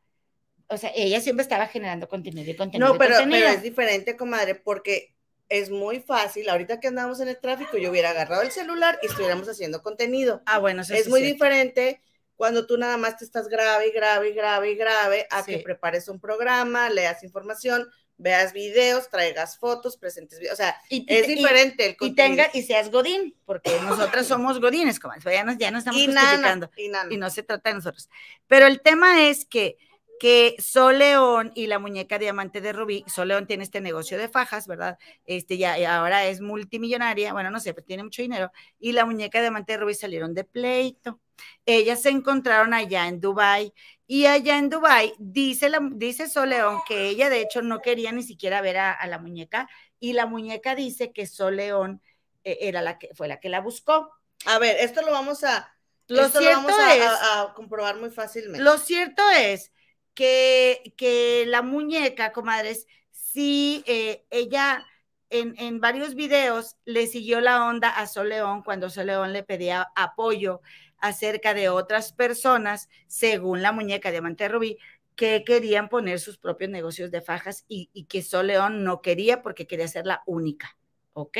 o sea, ella siempre estaba generando contenido y contenido. No, pero, contenido. pero es diferente, comadre, porque es muy fácil. Ahorita que andamos en el tráfico, yo hubiera agarrado el celular y estuviéramos haciendo contenido. Ah, bueno, eso es sí muy cierto. diferente cuando tú nada más te estás grave y grave y grave y grave a que Sí. prepares un programa, leas información, veas videos, traigas fotos, presentes videos. O sea, Y- es y- diferente el Y contenido. tenga, y seas Godín, porque nosotras somos Godines, como ya nos, ya nos estamos y justificando. nana, y nana. y no se trata de nosotros. Pero el tema es que, que Sol León y la muñeca diamante de Rubí, Sol León tiene este negocio de fajas, ¿verdad? Este ya y ahora es multimillonaria, bueno, no sé, pero tiene mucho dinero, y la muñeca diamante de Rubí salieron de pleito. Ellas se encontraron allá en Dubai y allá en Dubai dice la dice Sol León que ella de hecho no quería ni siquiera ver a, a la muñeca y la muñeca dice que Sol León eh, era la que fue la que la buscó. A ver, esto lo vamos a, Lo esto lo cierto vamos a, es- a- a comprobar muy fácilmente. Lo cierto es que, que la muñeca, comadres, sí, eh, ella en, en varios videos le siguió la onda a Sol León cuando Sol León le pedía apoyo acerca de otras personas, según la muñeca Diamante Rubí, que querían poner sus propios negocios de fajas y, y que Sol León no quería porque quería ser la única. ¿Ok?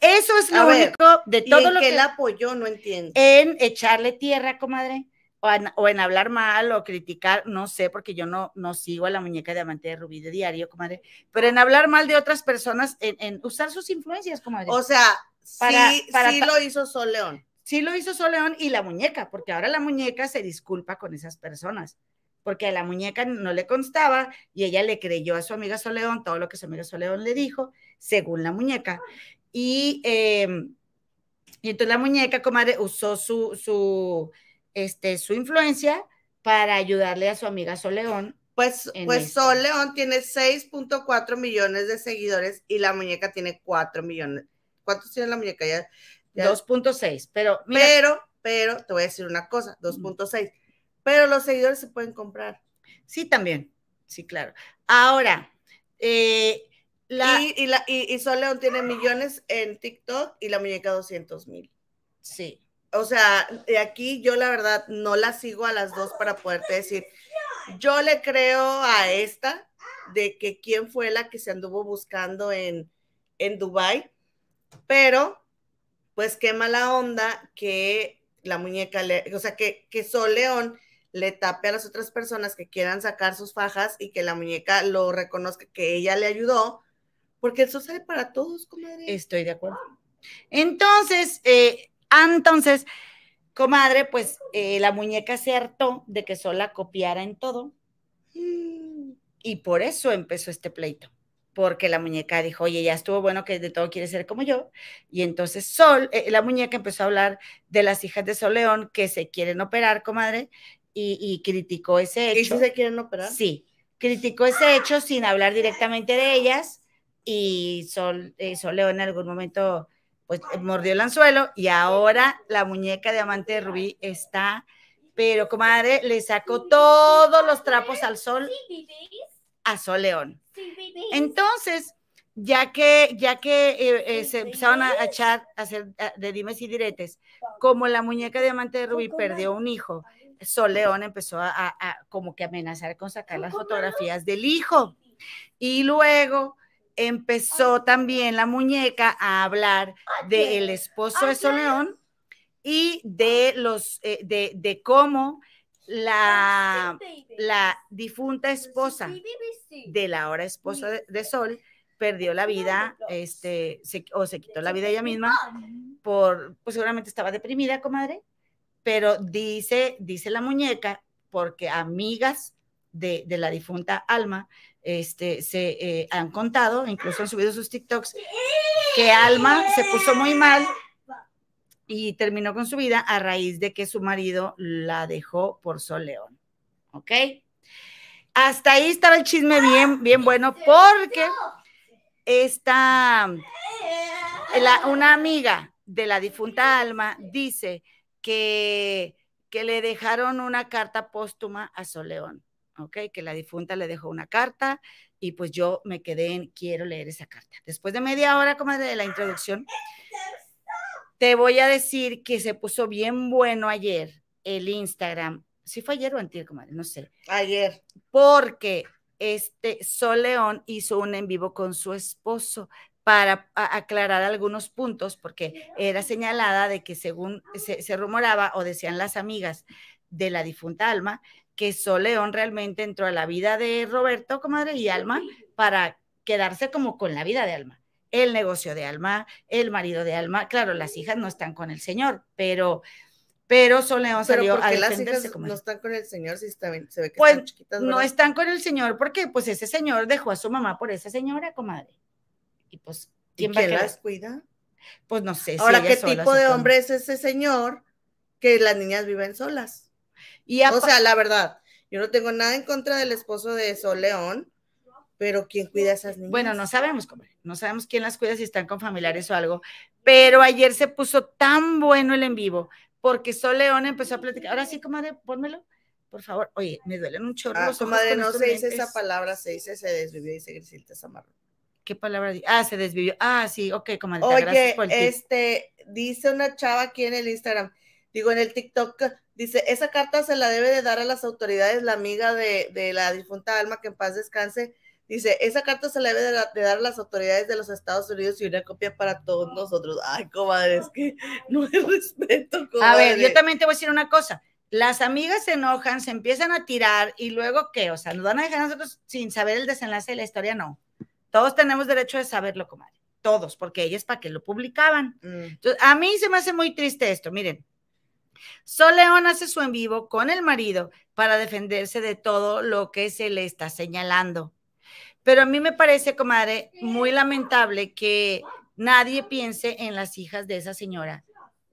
Eso es lo ver, único de ¿Y todo en lo que la apoyó? No entiendo. en echarle tierra, comadre, o en, o en hablar mal o criticar, no sé, porque yo no, no sigo a la muñeca diamante de Rubí de diario, comadre, pero en hablar mal de otras personas, en, en usar sus influencias, comadre. O sea, Para- sí, para sí lo hizo Sol León. sí lo hizo Soleón y la muñeca, porque ahora la muñeca se disculpa con esas personas, porque a la muñeca no le constaba y ella le creyó a su amiga Soleón todo lo que su amiga Soleón le dijo, según la muñeca. Y, eh, y entonces la muñeca, comadre, usó su, su, este, su influencia para ayudarle a su amiga Soleón. Pues, pues esto. Sol León tiene 6.4 millones de seguidores y la muñeca tiene 4 millones. ¿Cuántos tiene la muñeca? Ya, ya- 2.6, pero mira, Pero, pero, te voy a decir una cosa, 2.6. Pero los seguidores se pueden comprar. sí también, sí, claro. Ahora, eh, la, Y, y, la, y, y Sol León tiene millones en TikTok y la muñeca 200 mil. sí, O sea, de aquí yo la verdad no la sigo a las dos para poderte decir, yo le creo a esta de que quién fue la que se anduvo buscando en, en Dubai, pero pues qué mala onda que la muñeca le, o sea, que, que Sol León le tape a las otras personas que quieran sacar sus fajas y que la muñeca lo reconozca que ella le ayudó, porque eso sale para todos, comadre. Estoy de acuerdo. Entonces, eh, entonces, comadre, pues eh, la muñeca se hartó de que sola copiara en todo y por eso empezó este pleito. Porque la muñeca dijo, oye, ya estuvo bueno que de todo quiere ser como yo. Y entonces Sol, eh, la muñeca empezó a hablar de las hijas de Sol León que se quieren operar, comadre, y, y criticó ese ¿Y hecho. si se quieren operar? Sí, criticó ese hecho sin hablar directamente de ellas y Sol, eh, Sol León en algún momento pues mordió el anzuelo y ahora la muñeca diamante de Rubí está, pero comadre, le sacó todos los trapos al sol a Sol León. Entonces, ya que, ya que eh, eh, se empezaron a, echar, a hacer a- de dimes y diretes, como la muñeca diamante de Rubí perdió un hijo, Sol León empezó a como que amenazar con sacar las fotografías del hijo. Y luego empezó también la muñeca a hablar del esposo de Sol León y de los eh, de, de cómo la, la difunta esposa de la ahora esposa de, de Sol perdió la vida, este, se- o se quitó la vida ella misma por, pues seguramente estaba deprimida, comadre, pero dice, dice la muñeca, porque amigas de, de la difunta Alma, este, se eh, han contado, incluso han subido sus TikToks, que Alma se puso muy mal y terminó con su vida a raíz de que su marido la dejó por Sol León. ¿Ok? Hasta ahí estaba el chisme bien, bien bueno, porque esta, una amiga de la difunta Alma dice que, que le dejaron una carta póstuma a Sol León, ¿ok? Que la difunta le dejó una carta y pues yo me quedé en, quiero leer esa carta. Después de media hora, como de la introducción, te voy a decir que se puso bien bueno ayer el Instagram. Si fue ayer o antier, comadre, no sé Ayer. porque este Sol León hizo un en vivo con su esposo para aclarar algunos puntos, porque era señalada de que según se, se rumoraba o decían las amigas de la difunta Alma, que Sol León realmente entró a la vida de Roberto, comadre, y Alma para quedarse como con la vida de Alma, el negocio de Alma, el marido de Alma. Claro, las hijas no están con el señor, pero pero Sol León salió ¿Pero por a las defenderse hijas como no están con el señor si está bien- se ve que Pues, están chiquitas? no están con el señor porque pues ese señor dejó a su mamá por esa señora, comadre. Y pues, ¿Y ¿quién querer? las cuida? Pues no sé. si Ahora, ¿qué tipo de hombre es ese señor que las niñas viven solas? Y O sea, la verdad, yo no tengo nada en contra del esposo de Sol León, pero ¿quién cuida a esas niñas? Bueno, no sabemos, comadre. No sabemos quién las cuida, si están con familiares o algo. Pero ayer se puso tan bueno el en vivo, porque Sol León empezó a platicar. Ahora sí, comadre, pónmelo, por favor. Oye, me duelen un chorro Ah, los comadre, no se dice esa palabra, se dice se desvivió, dice Griselda Zamarro. ¿Qué palabra? Ah, se desvivió. Ah, sí, ok, comadre. gracias Oye, por el este, dice una chava aquí en el Instagram, digo en el TikTok, dice, esa carta se la debe de dar a las autoridades, la amiga de, de la difunta Alma, que en paz descanse, dice, esa carta se la debe de, de dar a las autoridades de los Estados Unidos y una copia para todos nosotros. Ay, comadre, es que no hay respeto, A comadre. ver, yo también te voy a decir una cosa. Las amigas se enojan, se empiezan a tirar y luego qué, o sea, nos van a dejar a nosotros sin saber el desenlace de la historia, no. Todos tenemos derecho de saberlo, comadre. Todos, porque ellas para qué lo publicaban. Mm. Entonces, a mí se me hace muy triste esto, miren. Sol León hace su en vivo con el marido para defenderse de todo lo que se le está señalando. Pero a mí me parece, comadre, muy lamentable que nadie piense en las hijas de esa señora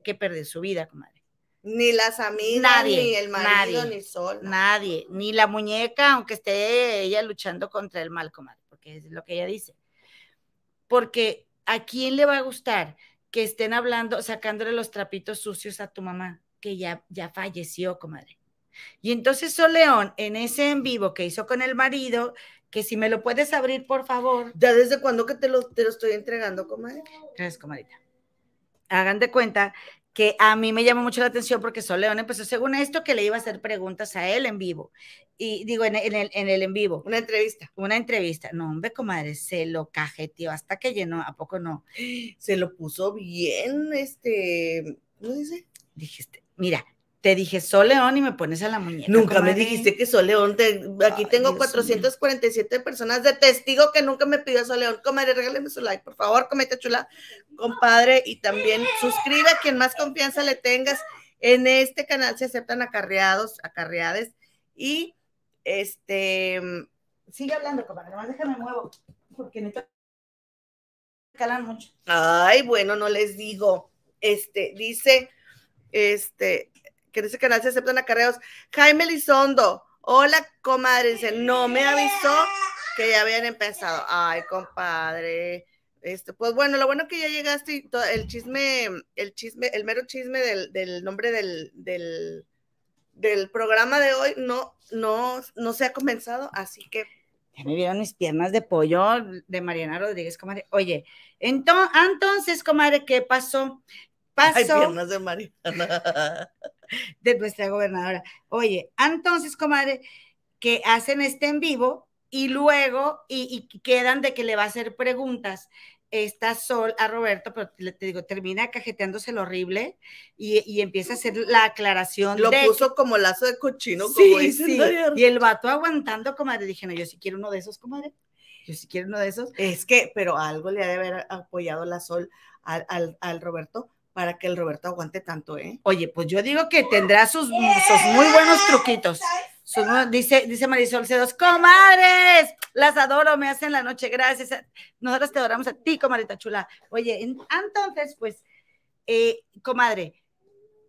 que perdió su vida, comadre. Ni las amigas, Nadie, ni el marido, nadie, ni Sol. Nadie, ni la muñeca, aunque esté ella luchando contra el mal, comadre, porque es lo que ella dice. Porque ¿a quién le va a gustar que estén hablando, sacándole los trapitos sucios a tu mamá, que ya, ya falleció, comadre? Y entonces Sol León, en ese en vivo que hizo con el marido, que si me lo puedes abrir, por favor. ¿Ya desde cuándo que te lo, te lo estoy entregando, comadre? Gracias, comadita. Hagan de cuenta que a mí me llamó mucho la atención porque Sol León empezó, según esto, que le iba a hacer preguntas a él en vivo. Y digo, en, en el, en el en vivo, Una entrevista. una entrevista. No, hombre, comadre, se lo cajeteó hasta que llenó. ¿A poco no? Se lo puso bien, este, ¿cómo dice? Dijiste, mira, te dije Sol León y me pones a la muñeca. Nunca me dijiste que Sol León, te- aquí Ay, tengo Dios 447 personas de testigo que nunca me pidió Sol León. Comadre, regáleme su like, por favor, comete chula, compadre, y también suscribe a quien más confianza le tengas. En este canal se aceptan acarreados, acarreades, y este, Sigue hablando, comadre, nomás déjame muevo, porque necesito calan mucho. Ay, bueno, no les digo. Este, dice, este, que en ese canal se aceptan acarreos. Jaime Lizondo, hola, comadre. Dice, no me avisó que ya habían empezado. Ay, compadre. Este, pues bueno, lo bueno que ya llegaste y to- el chisme, el chisme, el mero chisme del, del nombre del, del, del programa de hoy no, no, no se ha comenzado, así que Ya me vieron mis piernas de pollo de Mariana Rodríguez, comadre. Oye, entonces, entonces comadre, ¿qué pasó? Pasó piernas de Mariana. de nuestra gobernadora. Oye, entonces, comadre, que hacen este en vivo y luego, y, y quedan de que le va a hacer preguntas esta Sol a Roberto, pero te, digo, termina cajeteándose lo horrible y, y empieza a hacer la aclaración Lo de puso como lazo de cochino, como Sí, dice sí. Mariana. Y el vato aguantando, comadre. Dije, no, yo sí quiero uno de esos, comadre. Yo sí quiero uno de esos. Es que, pero algo le ha de haber apoyado la Sol al, al, al Roberto para que el Roberto aguante tanto, ¿eh? Oye, pues yo digo que tendrá sus, muy buenos truquitos. Dice, dice Marisol Cedos, comadres, las adoro, me hacen la noche, gracias. Nosotros te adoramos a ti, comadrita chula. Oye, en- entonces, pues, eh, comadre,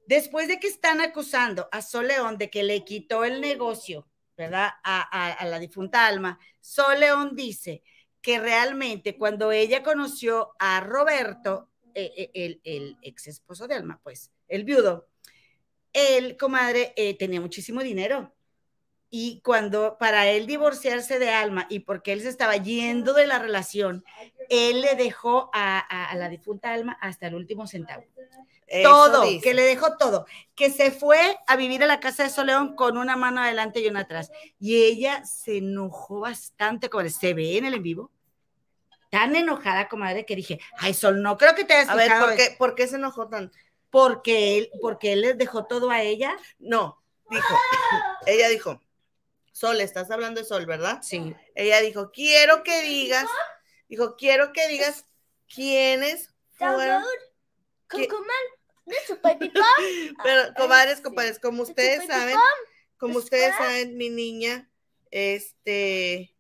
después de que están acusando a Sol León de que le quitó el negocio, ¿verdad? A, la difunta Alma, Sol León dice que realmente cuando ella conoció a Roberto, eh, eh, el, el ex esposo de Alma, pues, el viudo, él, comadre, eh, tenía muchísimo dinero. Y cuando para él divorciarse de Alma y porque él se estaba yendo de la relación, él le dejó a, a- a la difunta Alma hasta el último centavo. Eso todo, dice. que le dejó todo, que se fue a vivir a la casa de Soleón con una mano adelante y una atrás. Y ella se enojó bastante, comadre. Se ve en el en vivo. Tan enojada, comadre, que dije, ay, Sol, no creo que te hayas A ver, ¿por qué, ¿por qué se enojó tanto? porque él, porque él les dejó todo a ella. No, dijo, ella dijo, Sol, estás hablando de Sol, ¿verdad? Sí. Ella dijo, quiero que digas Dijo, quiero que digas quiénes fueron. ¿Qué? Pero, Ah, comadres, compadres, como ustedes saben, como ustedes saben, mi niña, este,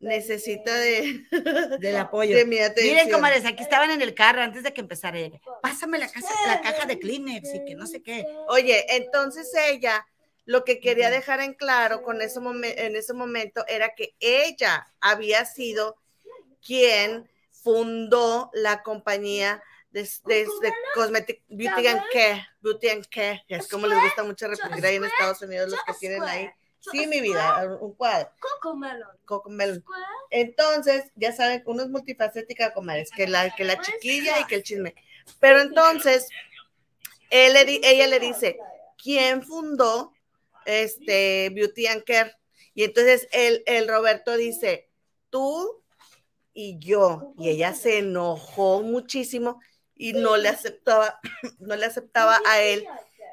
necesita de, Del apoyo. de mi atención. Miren, comadres, aquí estaban en el carro antes de que empezara ella. Pásame la, casa, la caja de Kleenex y que no sé qué. Oye, entonces ella lo que quería dejar en claro con ese en ese momento era que ella había sido quien fundó la compañía de, de- de Cosmetic Beauty and Care, Beauty and Care, que es como les gusta mucho repetir ahí en Estados Unidos los que tienen ahí. Sí, mi vida, un cuadro, Cocomelon. Entonces, ya saben, uno es multifacética, comadres, que la, que la chiquilla y que el chisme. Pero entonces, él le di- ella le dice, ¿quién fundó este Beauty and Care? Y entonces el, el Roberto dice, tú y yo. Y ella se enojó muchísimo y no le aceptaba, no le aceptaba a él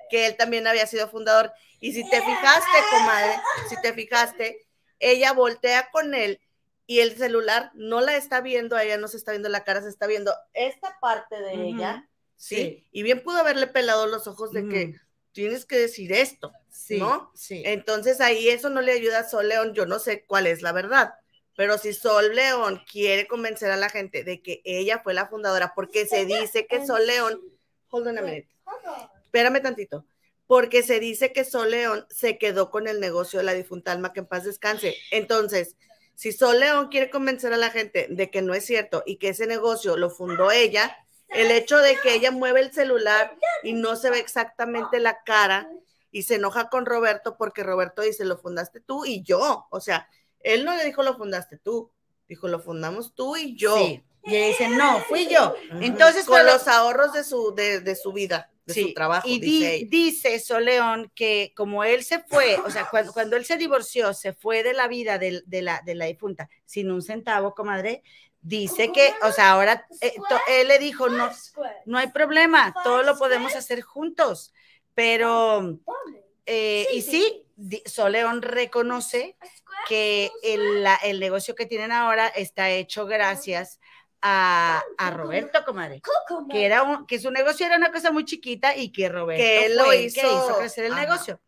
que él también había sido fundador. Y si te fijaste, comadre, si te fijaste, ella voltea con él y el celular no la está viendo, ella no se está viendo la cara, se está viendo esta parte de ella, ¿sí? Sí. Y bien pudo haberle pelado los ojos de que tienes que decir esto, Sí, ¿no? sí. Entonces ahí eso no le ayuda a Sol León, yo no sé cuál es la verdad, pero si Sol León quiere convencer a la gente de que ella fue la fundadora, porque se dice que Sol León, hold on a minute, espérame tantito, porque se dice que Sol León se quedó con el negocio de la difunta alma, que en paz descanse. Entonces, si Sol León quiere convencer a la gente de que no es cierto y que ese negocio lo fundó ella, el hecho de que ella mueve el celular y no se ve exactamente la cara y se enoja con Roberto porque Roberto dice, lo fundaste tú y yo. O sea, él no le dijo, lo fundaste tú, dijo, lo fundamos tú y yo. Sí. Y ella dice, no, fui yo. Entonces, con pero- los ahorros de su, de, de su vida, de Sí, su trabajo, Y dice di- ella. dice Soleón que como él se fue, o sea, cuando, cuando él se divorció, se fue de la vida de, la, de la difunta sin un centavo, comadre, dice que, o sea, ahora eh, to- él le dijo, no, no hay problema, todo lo podemos hacer juntos, pero, eh, y sí, Soleón reconoce que el, la- el negocio que tienen ahora está hecho gracias a, a Roberto, comadre que era un, que su negocio era una cosa muy chiquita y que Roberto Que lo fue hizo. que hizo crecer el Ajá. negocio.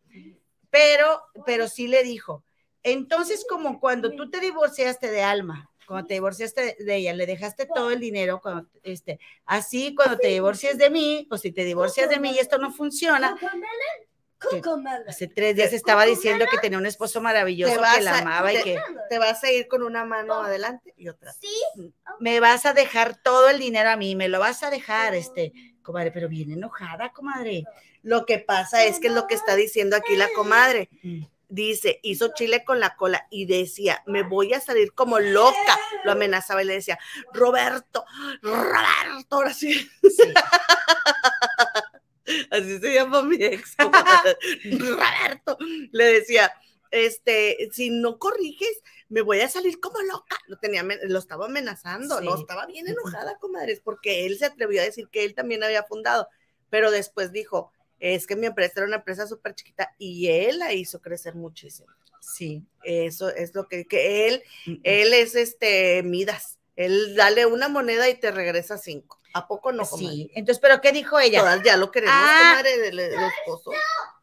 Pero, pero sí le dijo, entonces como cuando tú te divorciaste de Alma, cuando te divorciaste de ella, le dejaste todo el dinero, cuando, este, así cuando te divorcies de mí, o si te divorcias de mí y esto no funciona, hace tres días estaba diciendo que tenía un esposo maravilloso que la amaba y que Te vas a ir con una mano adelante y otra. me vas a dejar todo el dinero a mí, me lo vas a dejar, este, comadre, pero bien enojada, comadre. Lo que pasa es que es lo que está diciendo aquí la comadre. Mm. Dice, hizo chile con la cola y decía, me voy a salir como loca. Lo amenazaba y le decía, Roberto, Roberto, ahora sí. Sí. Así se llama mi ex. Roberto. Le decía, este, si no corriges, me voy a salir como loca. Lo tenía, lo estaba amenazando, ¿no? Sí. Estaba bien enojada, comadres, porque él se atrevió a decir que él también había fundado, pero después dijo, es que mi empresa era una empresa súper chiquita y él la hizo crecer muchísimo. Sí. Eso es lo que, que él, él es este Midas. Él dale una moneda y te regresa cinco. ¿A poco no? comadre? Sí. Entonces, ¿pero qué dijo ella? Todas ya lo queremos, Ah. comadre, del, esposo.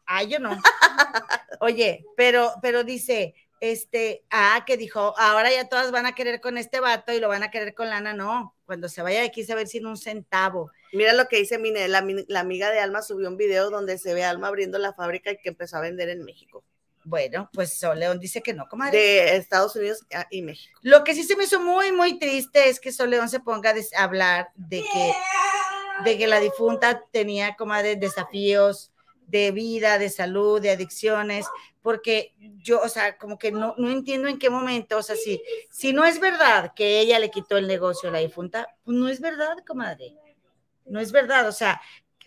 Ay, yo no. Oye, pero, pero dice, este, ah, que dijo, ahora ya todas van a querer con este vato y lo van a querer con lana, no. Cuando se vaya de aquí se va a ir sin un centavo. Mira lo que dice Mine, la, mi- la amiga de Alma subió un video donde se ve a Alma abriendo la fábrica y que empezó a vender en México, Bueno, pues Sol León dice que no, comadre. de Estados Unidos a- y México. Lo que sí se me hizo muy, muy triste es que Sol León se ponga a hablar de que, de que la difunta tenía, comadre, desafíos de vida, de salud, de adicciones, porque yo, o sea, como que no, no entiendo en qué momento, o sea, si, si no es verdad que ella le quitó el negocio a la difunta, pues no es verdad, comadre. No es verdad, o sea,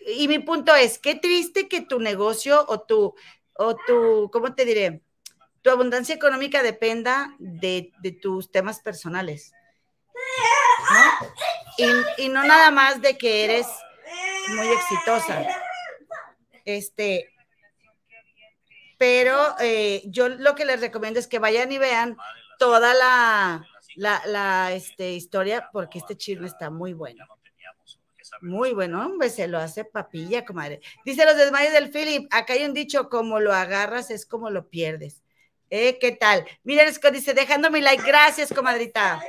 y mi punto es, qué triste que tu negocio o tu, o tu, ¿cómo te diré? Tu abundancia económica dependa de, de tus temas personales. Y, y no nada más de que eres muy exitosa. Este, pero eh, yo lo que les recomiendo es que vayan y vean toda la, la, la este, historia porque este chisme está muy bueno. Muy bueno, hombre, se lo hace papilla, comadre. Dice los desmayos del Philip, acá hay un dicho, como lo agarras es como lo pierdes. ¿Eh? ¿Qué tal? Miren, Scott dice, dejando mi like, gracias, comadrita.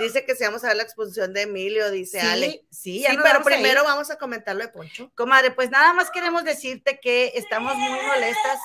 Dice que si vamos a ver la exposición de Emilio, dice Sí, Ale. sí, ya pero vamos a ir. primero vamos a comentar lo de Poncho. Comadre, pues nada más queremos decirte que estamos muy molestas.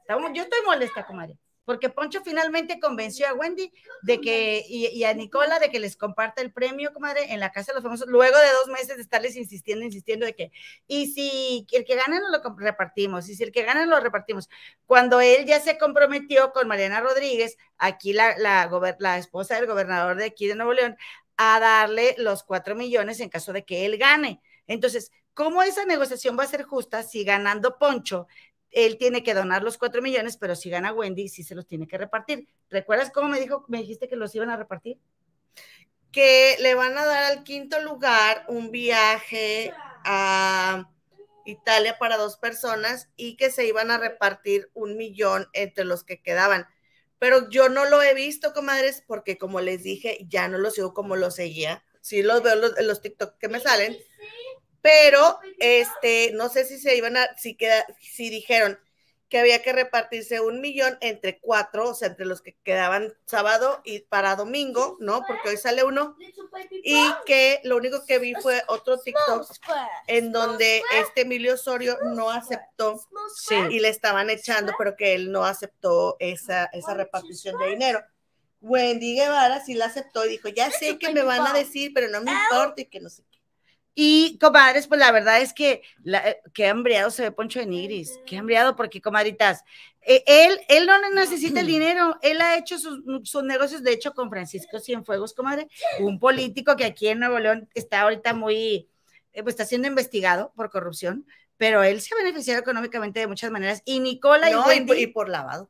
Estamos, yo estoy molesta, comadre, porque Poncho finalmente convenció a Wendy de que, y, a Nicola de que les comparta el premio, comadre, en la Casa de los Famosos, luego de dos meses de estarles insistiendo, insistiendo de que, y si el que nos lo repartimos, y si el que gane lo repartimos. Cuando él ya se comprometió con Mariana Rodríguez, aquí la, la, la esposa del gobernador de aquí de Nuevo León, a darle los cuatro millones en caso de que él gane. Entonces, ¿cómo esa negociación va a ser justa si ganando Poncho, él tiene que donar los cuatro millones, pero si gana Wendy, sí se los tiene que repartir? ¿Recuerdas cómo me dijo, me dijiste que los iban a repartir? Que le van a dar al quinto lugar un viaje a Italia para dos personas y que se iban a repartir un millón entre los que quedaban. Pero yo no lo he visto, comadres, porque como les dije, ya no los sigo como los seguía. Sí los veo los, los TikTok que me salen, pero este, no sé si se iban a, si queda, si dijeron que había que repartirse un millón entre cuatro, o sea, entre los que quedaban sábado y para domingo, ¿no? Porque hoy sale uno, y que lo único que vi fue otro TikTok en donde este Emilio Osorio no aceptó Sí. y le estaban echando, pero que él no aceptó esa, esa repartición de dinero. Wendy Guevara sí la aceptó y dijo, ya sé que me van a decir, pero no me importa y que no sé qué. Y, comadres, pues la verdad es que la, eh, qué hambriado se ve Poncho de Nigris, qué hambriado, porque, comadritas, eh, él, él no necesita el dinero, él ha hecho sus, sus negocios, de hecho, con Francisco Cienfuegos, comadre, un político que aquí en Nuevo León está ahorita muy, eh, pues está siendo investigado por corrupción, pero él se ha beneficiado económicamente de muchas maneras, y Nicola y No, y, Wendy, por- y por lavado,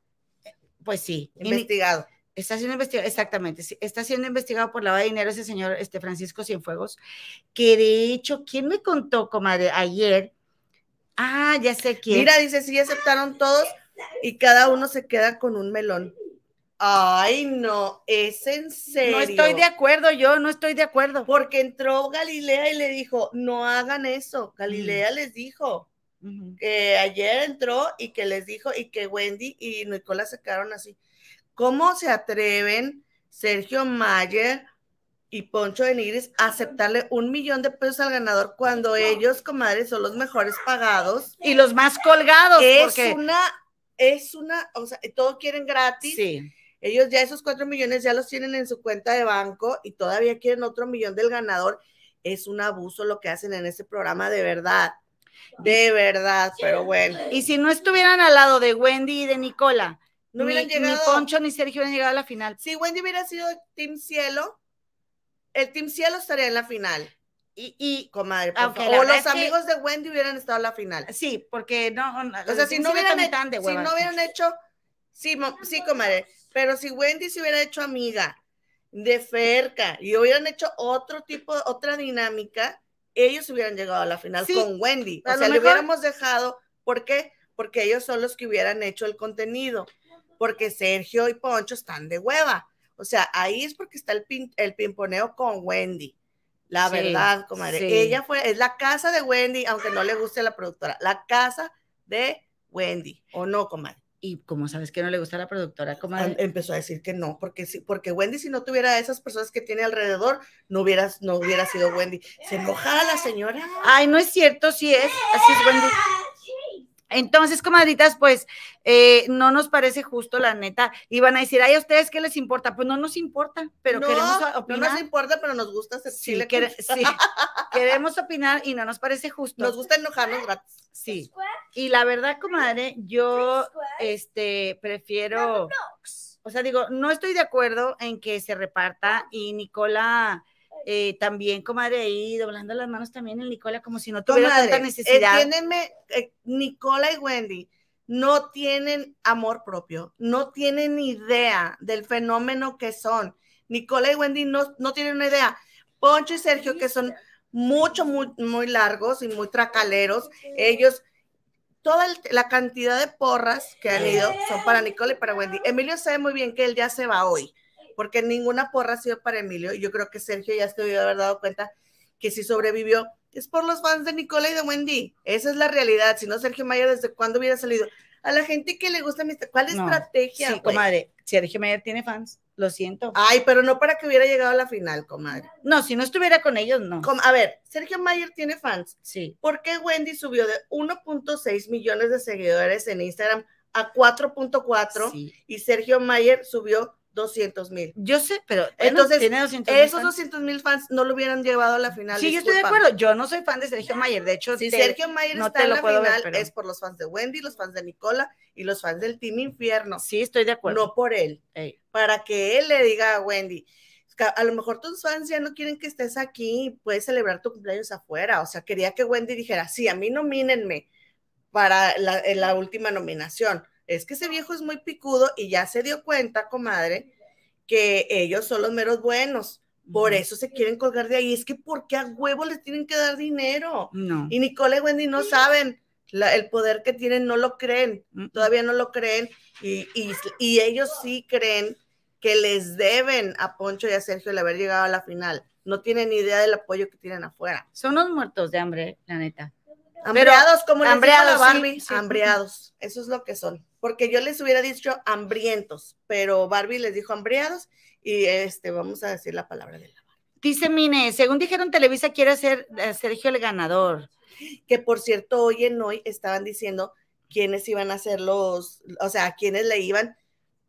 pues sí, y investigado. Está siendo investigado, exactamente, está siendo investigado por lavado de dinero ese señor, este Francisco Cienfuegos, que de hecho, ¿quién me contó, comadre, ayer? Ah, ya sé quién. Mira, dice, sí aceptaron todos y cada uno se queda con un melón. Ay, no, es en serio. no estoy de acuerdo, yo no estoy de acuerdo. Porque entró Galilea y le dijo, no hagan eso. Galilea les dijo que ayer entró y que les dijo y que Wendy y Nicolás se quedaron así. ¿Cómo se atreven Sergio Mayer y Poncho de Nigris a aceptarle un millón de pesos al ganador cuando ellos, comadres, son los mejores pagados? Y los más colgados, Es porque una, es una, o sea, todo quieren gratis. sí, Ellos ya esos cuatro millones ya los tienen en su cuenta de banco y todavía quieren otro millón del ganador. Es un abuso lo que hacen en ese programa, de verdad. De verdad, pero bueno. y si no estuvieran al lado de Wendy y de Nicola, No ni, hubieran ni llegado. Poncho ni Sergio hubieran llegado a la final. Si Wendy hubiera sido Team Cielo, el Team Cielo estaría en la final, Y, y comadre. la O los que- amigos de Wendy hubieran estado en la final. sí, porque no, no, O sea, si no hubieran, tan de si no hubieran hecho, sí, mo- sí, comadre, pero si Wendy se hubiera hecho amiga de Ferca y hubieran hecho otro tipo, otra dinámica, ellos hubieran llegado a la final Sí, con Wendy. O sea, le hubiéramos dejado, ¿por qué? Porque ellos son los que hubieran hecho el contenido, porque Sergio y Poncho están de hueva. O sea, ahí es porque está el, pin- el pimponeo con Wendy. La Sí, verdad, comadre. sí. Ella fue, es la casa de Wendy, aunque no le guste la productora, la casa de Wendy, ¿o no, comadre? Y como sabes que no le gusta a la productora, comadre. Em- Empezó a decir que no, porque sí, porque Wendy, si no tuviera a esas personas que tiene alrededor, no hubiera, no hubiera sido Wendy. Se enojaba la señora. Ay, no es cierto, sí es, así es Wendy. Entonces, comadritas, pues eh, no nos parece justo, la neta. Iban a decir, ay, ¿a ustedes qué les importa? Pues no nos importa, pero no, queremos no opinar. nos importa, pero nos gusta hacer Sí, chile quere- con- sí, queremos opinar y no nos parece justo. Nos gusta enojarnos gratis. Sí. Y la verdad, comadre, yo este prefiero, o sea, digo, no estoy de acuerdo en que se reparta y Nicola eh, también, comadre, ahí doblando las manos también el Nicola como si no tuviera Comadre, tanta necesidad. entiéndeme, eh, Nicola y Wendy no tienen amor propio, no tienen idea del fenómeno que son. Nicola y Wendy no, no tienen una idea. Poncho y Sergio, que son mucho, muy, muy largos y muy tracaleros, ellos, toda el- la cantidad de porras que han ido son para Nicola y para Wendy. Emilio sabe muy bien que él ya se va hoy, porque ninguna porra ha sido para Emilio. Y yo creo que Sergio ya se debió haber dado cuenta que si sobrevivió es por los fans de Nicola y de Wendy. Esa es la realidad. Si no, Sergio Mayer, ¿desde cuándo hubiera salido? A la gente que le gusta mi... ¿Cuál estrategia? Sí, comadre. Sergio Mayer tiene fans. Lo siento. Ay, pero no para que hubiera llegado a la final, comadre. No, si no estuviera con ellos, no. a ver, Sergio Mayer tiene fans. Sí. ¿Por qué Wendy subió de 1.6 millones de seguidores en Instagram a 4.4 y Sergio Mayer subió 200 mil. Yo sé, pero entonces tiene 200, esos 200 mil fans no lo hubieran llevado a la final. Sí, yo estoy de acuerdo. Yo no soy fan de Sergio Mayer. De hecho, si Sergio Mayer no está en la final, es por los fans de Wendy, los fans de Nicola y los fans del Team Infierno. Sí, estoy de acuerdo. No por él. Para que él le diga a Wendy, a lo mejor tus fans ya no quieren que estés aquí, puedes celebrar tu cumpleaños afuera. O sea, quería que Wendy dijera, sí, a mí nomínenme para la, la última nominación es que ese viejo es muy picudo y ya se dio cuenta, comadre, que ellos son los meros buenos. Por eso se quieren colgar de ahí. Es que ¿por qué a huevo les tienen que dar dinero? No. Y Nicole y Wendy no saben el poder que tienen, no lo creen, todavía no lo creen. Y, y, ellos sí creen que les deben a Poncho y a Sergio el haber llegado a la final. No tienen idea del apoyo que tienen afuera. Son los muertos de hambre, la neta. Hambreados, como les hambreados, Barbie, hambreados, eso es lo que son. Porque yo les hubiera dicho hambrientos, pero Barbie les dijo hambriados y este, vamos a decir la palabra de la Dice Mine, según dijeron, Televisa quiere hacer a Sergio el ganador. Que por cierto, hoy en hoy estaban diciendo quiénes iban a ser los, o sea, quiénes le iban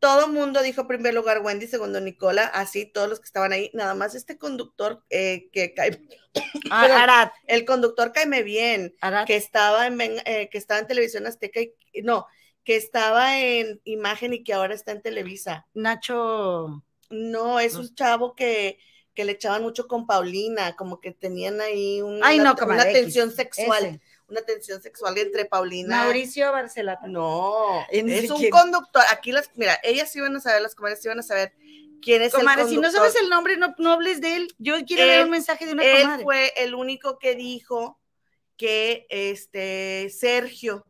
todo mundo dijo primer lugar Wendy, segundo Nicola, así todos los que estaban ahí, nada más este conductor eh, que cae, ah, el conductor caeme bien, que estaba en eh, que estaba en televisión azteca y no, que estaba en imagen y que ahora está en Televisa. Nacho. No, es un chavo que, que le echaban mucho con Paulina, como que tenían ahí una, una tensión sexual una tensión sexual entre Paulina. Mauricio Barcelona. No, es un conductor. Aquí las, mira, ellas iban a saber, las comadres iban a saber quién es el conductor. si no sabes el nombre, no, hables de él. Yo quiero leer un mensaje de una él Él fue el único que dijo que este Sergio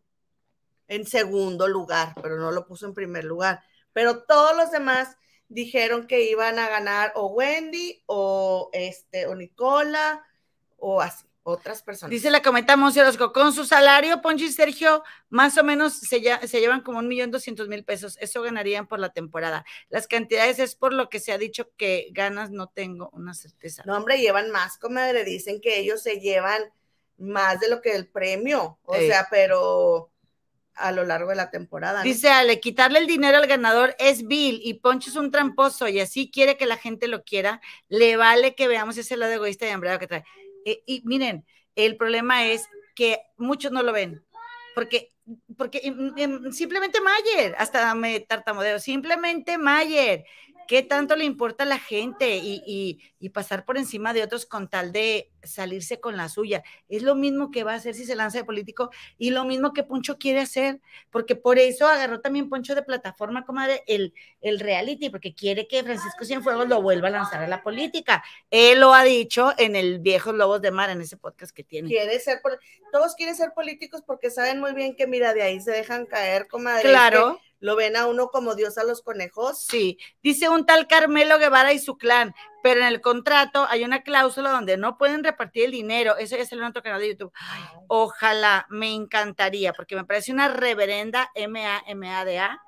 en segundo lugar, pero no lo puso en primer lugar. Pero todos los demás dijeron que iban a ganar o Wendy o este o Nicola o así otras personas. Dice la cometa Monserosco, con su salario, Ponchi y Sergio, más o menos se, se llevan como un millón doscientos mil pesos. Eso ganarían por la temporada. Las cantidades es por lo que se ha dicho que ganas, no tengo una certeza. No, hombre, llevan más, comadre. Dicen que ellos se llevan más de lo que el premio. O sea, pero a lo largo de la temporada. Dice Ale, quitarle el dinero al ganador es Bill y Poncho es un tramposo y así quiere que la gente lo quiera. Le vale que veamos ese lado egoísta y hambriado que trae. Eh, y miren, el problema es que muchos no lo ven, porque, porque em, em, simplemente Mayer, hasta me tartamudeo, simplemente Mayer ¿Qué tanto le importa a la gente y, pasar por encima de otros con tal de salirse con la suya? Es lo mismo que va a hacer si se lanza de político y lo mismo que Poncho quiere hacer, porque por eso agarró también Poncho de plataforma, comadre, el, el reality, porque quiere que Francisco Cienfuegos lo vuelva a lanzar a la política. Él lo ha dicho en el Viejos Lobos de Mar, en ese podcast que tiene. Quiere ser, todos quieren ser políticos porque saben muy bien que, mira, de ahí se dejan caer, comadre. Claro lo ven a uno como Dios a los conejos. Sí, dice un tal Carmelo Guevara y su clan, pero en el contrato hay una cláusula donde no pueden repartir el dinero. Eso ya salió en otro canal de YouTube. Ojalá, me encantaría, porque me parece una reverenda M-A-M-A-D-A.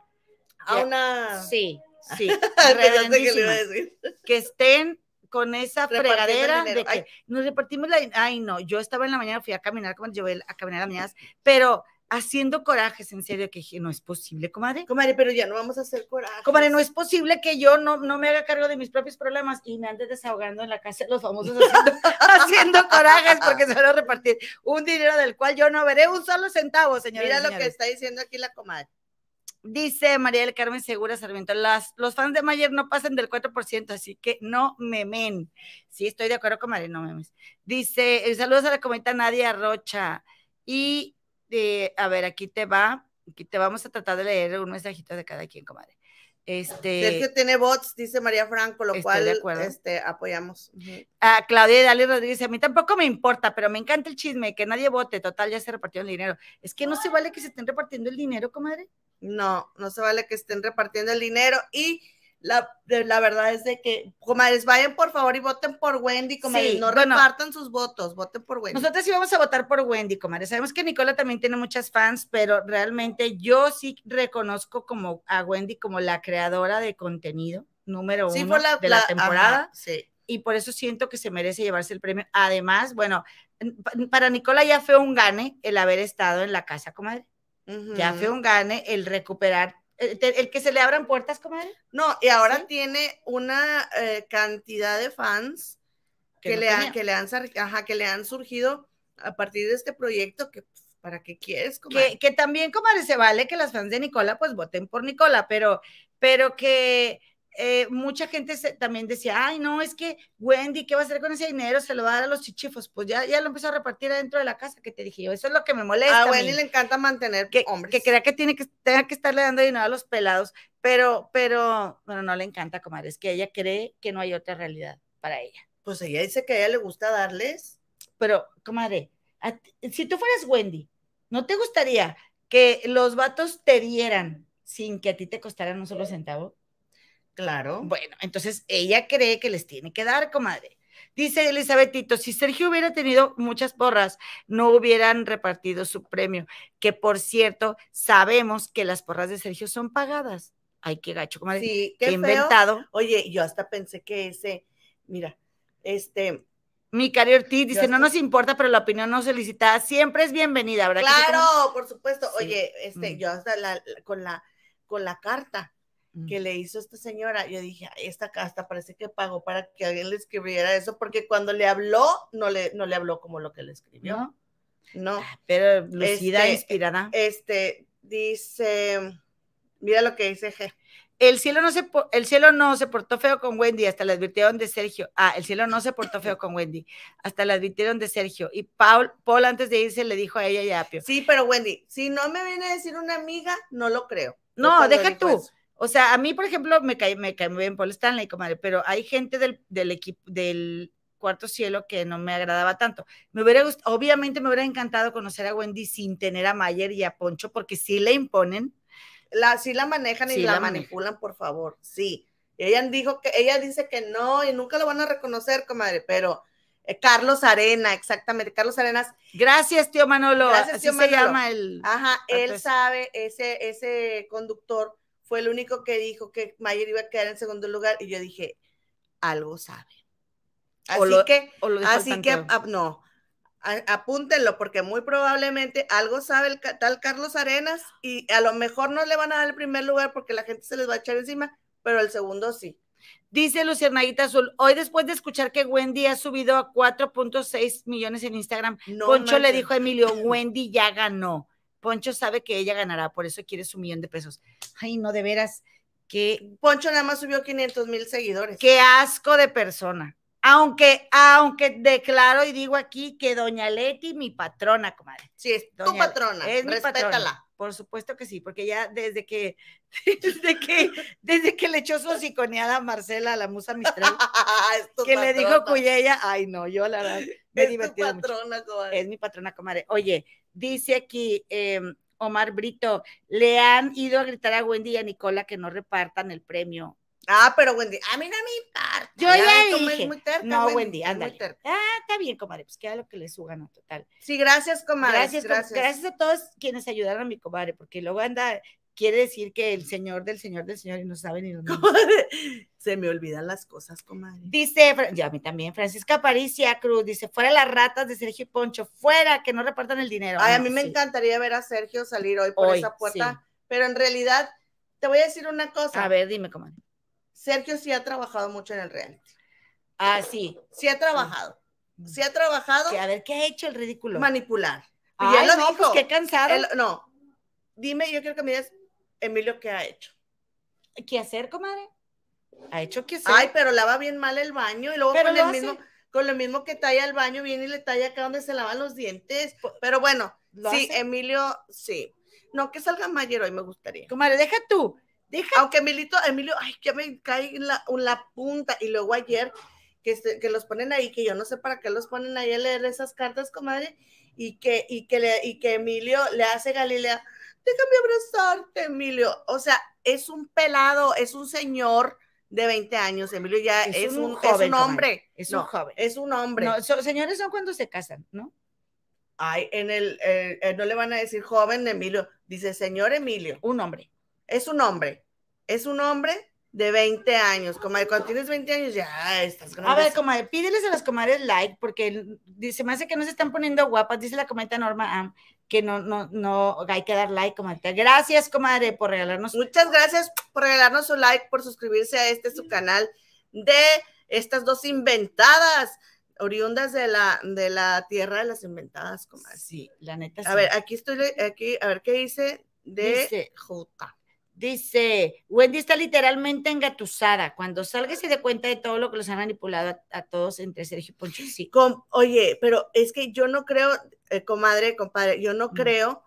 A una. Sí, sí. que, que estén con esa fregadera de que nos repartimos la. Ay, no, yo estaba en la mañana, fui a caminar, como llevé a caminar a mañana, pero haciendo corajes, en serio, que dije, no es posible, comadre. Comadre, pero ya no vamos a hacer coraje. Comadre, no es posible que yo no, no me haga cargo de mis propios problemas y me ande desahogando en la casa de los famosos haciendo, corajes porque se van a repartir un dinero del cual yo no veré un solo centavo, señora. Mira lo que está diciendo aquí la comadre. Dice María del Carmen Segura Sarmiento, las, los fans de Mayer no pasan del 4%, así que no memen. Sí, estoy de acuerdo con María, no memes. Dice, eh, saludos a la comenta Nadia Rocha. Y a ver, aquí te va, aquí te vamos a tratar de leer un mensajito de cada quien, comadre. Este, Sergio tiene bots, dice María Franco, lo cual este, apoyamos. A Claudia Dali Rodríguez, a mí tampoco me importa, pero me encanta el chisme, que nadie vote, total, ya se repartió el dinero. Es que no se vale que se estén repartiendo el dinero, comadre. No, no se vale que estén repartiendo el dinero y la, la verdad es de que, comadres, vayan por favor y voten por Wendy, comadres, no repartan sus votos, voten por Wendy. Nosotros sí vamos a votar por Wendy, comadres. Sabemos que Nicola también tiene muchas fans, pero realmente yo sí reconozco como a Wendy como la creadora de contenido número uno de la, temporada. sí. Y por eso siento que se merece llevarse el premio. Además, bueno, para Nicola ya fue un gane el haber estado en la casa, comadre. Ya fue un gane el recuperar el, que se le abran puertas, comadre. No, y ahora tiene una eh, cantidad de fans que, le han, que, le han, que le han surgido a partir de este proyecto que pues, ¿para qué quieres? Que, que, también, comadre, se vale que las fans de Nicola pues voten por Nicola, pero, pero que eh, mucha gente también decía, ay, no, es que Wendy, ¿qué va a hacer con ese dinero? Se lo va a dar a los chichifos. Pues ya, ya lo empezó a repartir adentro de la casa, que te dije yo, eso es lo que me molesta. A Wendy le encanta mantener que, hombres. Que crea que tiene que, tenga que estarle dando dinero a los pelados, pero, pero, bueno, no le encanta, comadre, es que ella cree que no hay otra realidad para ella. Pues ella dice que a ella le gusta darles. Pero, comadre, si tú fueras Wendy, ¿no te gustaría que los vatos te dieran sin que a ti te costaran un solo centavo? Claro. Bueno, entonces ella cree que les tiene que dar, comadre. Dice Elizabetito, si Sergio hubiera tenido muchas porras, no hubieran repartido su premio, que por cierto, sabemos que las porras de Sergio son pagadas. Ay, qué gacho, comadre. Sí, qué, inventado. Oye, yo hasta pensé que ese, mira, este, mi cari Ortiz dice, no nos importa, pero la opinión no solicitada siempre es bienvenida, ¿verdad? Claro, por supuesto. Oye, este, mm. yo hasta la, con la, con la carta, que le hizo esta señora, yo dije, esta hasta parece que pagó para que alguien le escribiera eso, porque cuando le habló, no le, no le habló como lo que le escribió. No. Ah, pero lucida, este, inspirada. Este, dice, mira lo que dice G. El cielo, no se, el cielo no se portó feo con Wendy, hasta le advirtieron de Sergio. Ah, el cielo no se portó feo con Wendy, hasta le advirtieron de Sergio. Y Paul, Paul antes de irse le dijo a ella y a Apio. Sí, pero Wendy, si no me viene a decir una amiga, no lo creo. No, deja tú. O sea, a mí, por ejemplo, me cae, me cae muy bien Paul Stanley, comadre, pero hay gente del, del equipo, del cuarto cielo que no me agradaba tanto. Me hubiera gustado, obviamente me hubiera encantado conocer a Wendy sin tener a Mayer y a Poncho, porque sí le imponen. La, sí la manejan y la, manipulan, por favor, sí. Ella dijo que, ella dice que no, y nunca lo van a reconocer, comadre, pero eh, Carlos Arena, exactamente, Carlos Arenas. Gracias, tío Manolo. Gracias, tío Manolo. se llama el. Ajá, él sabe, ese, ese conductor fue el único que dijo que Mayer iba a quedar en segundo lugar y yo dije, algo sabe. Así que, así que, no, apúntenlo porque muy probablemente algo sabe el tal Carlos Arenas y a lo mejor no le van a dar el primer lugar porque la gente se les va a echar encima, pero el segundo sí. Dice Luciernadita Azul, hoy después de escuchar que Wendy ha subido a 4.6 millones en Instagram, Poncho le dijo a Emilio, Wendy ya ganó. Poncho sabe que ella ganará, por eso quiere su millón de pesos. Ay, no, de veras, que... Poncho nada más subió 500 mil seguidores. Qué asco de persona. Aunque, aunque declaro y digo aquí que Doña Leti, mi patrona, comadre. Sí, es tu patrona. Es mi patrona. Por supuesto que sí, porque ya desde que, desde que, desde que le echó su hociconeada a Marcela, la musa Mistral, que le dijo Cuyella, ay no, yo la verdad me he divertido patrona, Comadre. Es mi patrona, comadre. Oye, Dice aquí em, Omar Brito, le han ido a gritar a Wendy y a Nicola que no repartan el premio. Ah, pero Wendy, a mí no me importa. Yo ya, dije. Muy terca, no, Wendy, ándale. Ah, está bien, comadre, pues queda lo que le suban, total. Sí, gracias, comadre. Gracias, gracias. Gracias a todos quienes ayudaron a mi comadre, porque luego anda quiere decir que el señor del señor del señor y no sabe ni dónde. Se me olvidan las cosas, comadre. Dice, ya a mí también, Francisca Paricia Cruz, dice, fuera las ratas de Sergio y Poncho, fuera, que no repartan el dinero. Ay, a mí me encantaría ver a Sergio salir hoy por esa puerta, pero en realidad, te voy a decir una cosa. A ver, dime, comadre. Sergio sí ha trabajado mucho en el reality. Ah, sí. Sí ha trabajado. Sí, ha trabajado. a ver, ¿qué ha hecho el ridículo? Manipular. Y él lo no, pues, dijo. qué cansado. no, dime, yo quiero que me digas Emilio, ¿qué ha hecho? ¿Qué hacer, comadre? Ha hecho que hacer. Ay, pero lava bien mal el baño y luego con, el mismo, con lo mismo que talla el baño, viene y le talla acá donde se lavan los dientes. Pero bueno, sí, Emilio, sí. No, que salga Mayer hoy me gustaría. Comadre, deja tú. Deja. Aunque Emilito, Emilio, ay, que me cae en la, la punta. Y luego ayer, que, que los ponen ahí, que yo no sé para qué los ponen ahí a leer esas cartas, comadre, y que, y que, le, y que Emilio le hace Galilea déjame abrazarte, Emilio. O sea, es un pelado, es un señor de 20 años. Emilio ya Es es, un un, es joven, un hombre. es un joven. Es un hombre. No, so- señores son cuando se casan, ¿no? Ay, en el, eh, eh, no le van a decir joven Emilio, dice señor Emilio. Un hombre. Es un hombre. Es un hombre de 20 años. Comadre, cuando tienes 20 años ya estás grande. A ver, comadre, pídeles a las comadres like, porque dice, me hace que no se están poniendo guapas, dice la comenta Norma Am, que no, no, no, hay que dar like, comadre. Gracias, comadre, por regalarnos. Muchas gracias por regalarnos su like, por suscribirse a este su canal de estas dos inventadas, oriundas de la, de la tierra de las inventadas, comadre. Sí, la neta. A sí. ver, aquí estoy, aquí, a ver qué dice de Dice- Juca. Dice, Wendy está literalmente engatusada. Cuando salga se dé cuenta de todo lo que los han manipulado a, a todos entre Sergio y Poncho, sí. Com- oye, pero es que yo no creo, eh, comadre, compadre, yo no Mm. creo,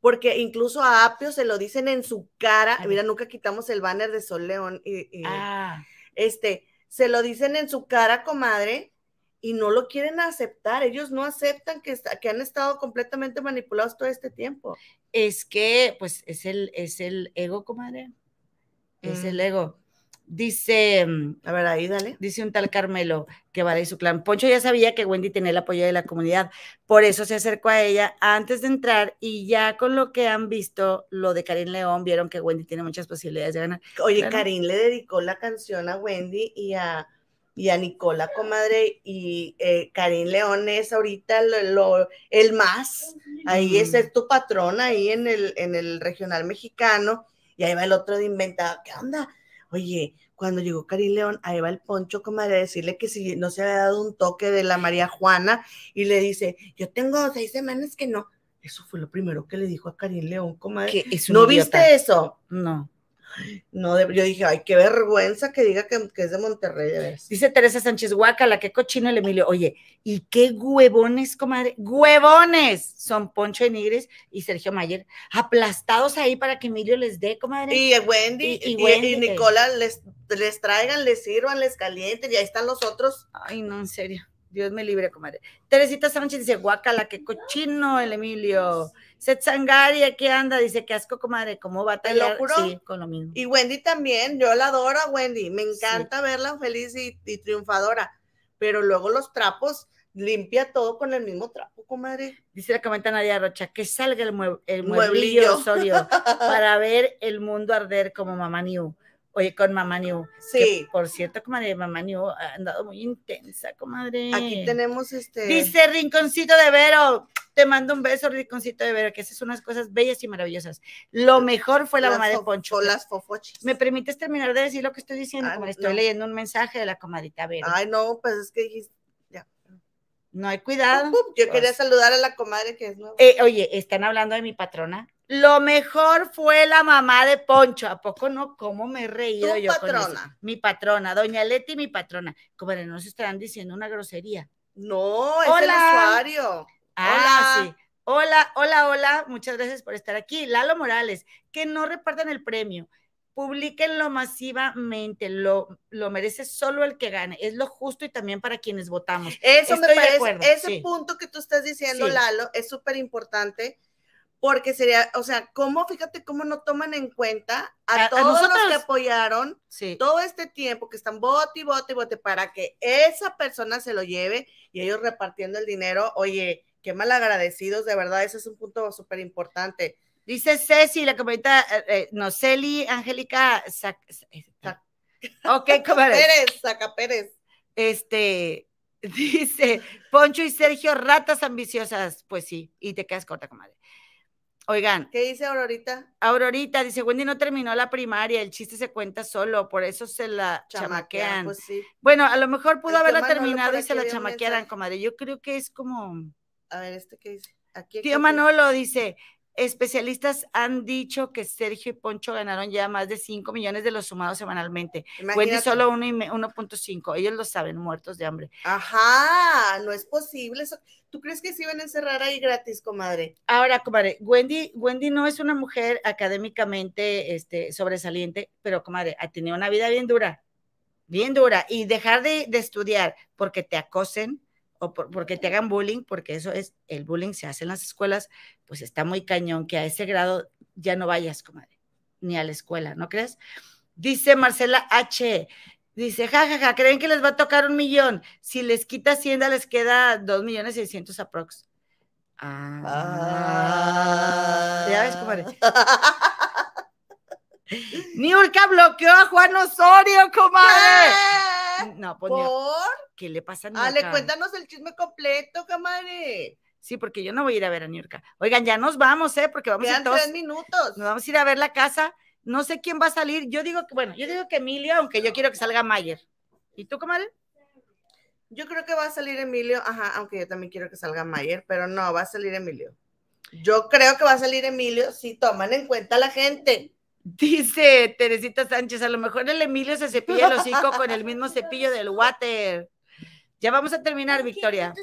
porque incluso a Apio se lo dicen en su cara, mira, nunca quitamos el banner de Sol León, y, y, Ah, este, se lo dicen en su cara, comadre, y no lo quieren aceptar, ellos no aceptan que, está- que han estado completamente manipulados todo este tiempo. es que, pues, es el, es el ego, comadre. Es Mm. el ego. Dice, mm, A ver, ahí, dale. dice un tal Carmelo que vale y su clan. Poncho ya sabía que Wendy tenía el apoyo de la comunidad, por eso se acercó a ella antes de entrar y ya con lo que han visto, lo de Karim León, vieron que Wendy tiene muchas posibilidades de ganar. Oye, Claro. Karim le dedicó la canción a Wendy y a, y a Nicola, comadre, y eh, Karim León es ahorita lo, lo- el más, ahí es, Mm. es tu patrón ahí en el, en el regional mexicano, y ahí va el otro de inventado, ¿qué onda? Oye, cuando llegó Karim León, ahí va el poncho, comadre, a decirle que si no se había dado un toque de la María Juana, y le dice, yo tengo seis semanas que no. Eso fue lo primero que le dijo a Karim León, comadre. Es ¿No idiota. viste eso? No. No, de- yo dije, ay, qué vergüenza que diga que, que es de Monterrey. Dice Teresa Sánchez, guácala, qué cochino el Emilio. Oye, ¿y qué huevones, comadre? ¡Huevones! Son Poncho de Nigres y Sergio Mayer, aplastados ahí para que Emilio les dé, comadre. Y Wendy Y- Wendy, y Nicola les, les traigan, les sirvan, les calienten, y ahí están los otros. Ay, no, en serio. Dios me libre, comadre. Teresita Sánchez dice, guácala, qué cochino el Emilio. Sangari, aquí anda, dice, qué asco, comadre, ¿cómo va a ¿Te lo tallar? juro? Sí, con lo mismo. Y Wendy también, yo la adoro a Wendy, me encanta verla feliz y, y triunfadora, pero luego los trapos, limpia todo con el mismo trapo, comadre. Dice la comenta Nadia Rocha, que salga el, mue- el Mueblillo. mueblillo Osorio para ver el mundo arder como Mamá New. Oye, con Mamá New. Sí, Que, por cierto, comadre, Mamá New ha andado muy intensa, comadre. aquí tenemos este. Dice Rinconcito de Vero, te mando un beso, Rinconcito de Vero, que haces unas cosas bellas y maravillosas. Lo mejor fue la las mamá de Poncho. Las fofochis. ¿Me permites terminar de decir lo que estoy diciendo? Ah, Como estoy no. leyendo un mensaje de la comadita Vero. Ay, no, pues es que dijiste. ya. no hay cuidado. Yo quería Pues. saludar a la comadre que es nueva. Eh, oye, están hablando de mi patrona. Lo mejor fue la mamá de Poncho. ¿A poco no? ¿Cómo me he reído Tu yo con eso? patrona. Mi patrona, doña Leti, mi patrona. Comadre, no se estarán diciendo una grosería. No, es Hola. el usuario. Ah, Hola. sí. Hola, hola, hola. Muchas gracias por estar aquí. Lalo Morales, que no repartan el premio. Publíquenlo masivamente. Lo, lo merece solo el que gane. Es lo justo y también para quienes votamos. Eso me Estoy parece, ese sí. punto que tú estás diciendo, Sí. Lalo, es súper importante porque sería, o sea, cómo, fíjate cómo no toman en cuenta a, A- a todos los que apoyaron Sí. todo este tiempo que están bote y bote y bote para que esa persona se lo lleve y ellos repartiendo el dinero, oye, qué mal agradecidos, de verdad, ese es un punto súper importante. Dice Ceci, la comadita, eh, eh, no, Celi, Angélica, Sac- eh, Sac- ok, comadre. Pérez, saca Pérez. Este, dice, Poncho y Sergio, ratas ambiciosas. Pues sí, y te quedas corta, comadre. Oigan, ¿Qué dice Aurorita? Aurorita dice, Wendy no terminó la primaria, el chiste se cuenta solo, por eso se la Chamaquean, chamaquean. pues sí. Bueno, a lo mejor pudo haberla terminado y se la chamaquearan, comadre. Yo creo que es como... A ver, este qué dice. Aquí, Tío. Manolo dice, especialistas han dicho que Sergio y Poncho ganaron ya más de 5 millones de los sumados semanalmente. Wendy solo uno y me- 1.5. Ellos lo saben, muertos de hambre. Ajá, no es posible eso. ¿Tú crees que se iban a encerrar ahí gratis, comadre? Ahora, comadre, Wendy, Wendy no es una mujer académicamente este, sobresaliente, pero, comadre, ha tenido una vida bien dura, bien dura. Y dejar de, de estudiar porque te acosen o por- porque te hagan bullying, porque eso es, el bullying se hace en las escuelas, pues está muy cañón que a ese grado ya no vayas, comadre, ni a la escuela, ¿no crees? Dice Marcela H. Dice, jajaja, ja, ja, ¿creen que les va a tocar un millón? Si les quita Hacienda, les queda dos millones seiscientos aprox. Ah. ah. Ya ves, comadre. Niurka bloqueó a Juan Osorio, comadre. No, pues ¿Por? ¿Qué le pasa a Niurka? Ale, cuéntanos el chisme completo, comadre. Sí, porque yo no voy a ir a ver a Niurka. Oigan, ya nos vamos, ¿eh? Porque vamos a ir todos. tres minutos. Nos vamos a ir a ver la casa. No sé quién va a salir. Yo digo que, bueno, yo digo que Emilio, aunque yo quiero que salga Mayer. ¿Y tú, comadre? Yo creo que va a salir Emilio, ajá, aunque yo también quiero que salga Mayer, pero no, va a salir Emilio. Yo creo que va a salir Emilio si toman en cuenta la gente. Dice Teresita Sánchez, a lo mejor el Emilio se cepilla el hocico con el mismo cepillo del water. Ya vamos a terminar, Victoria.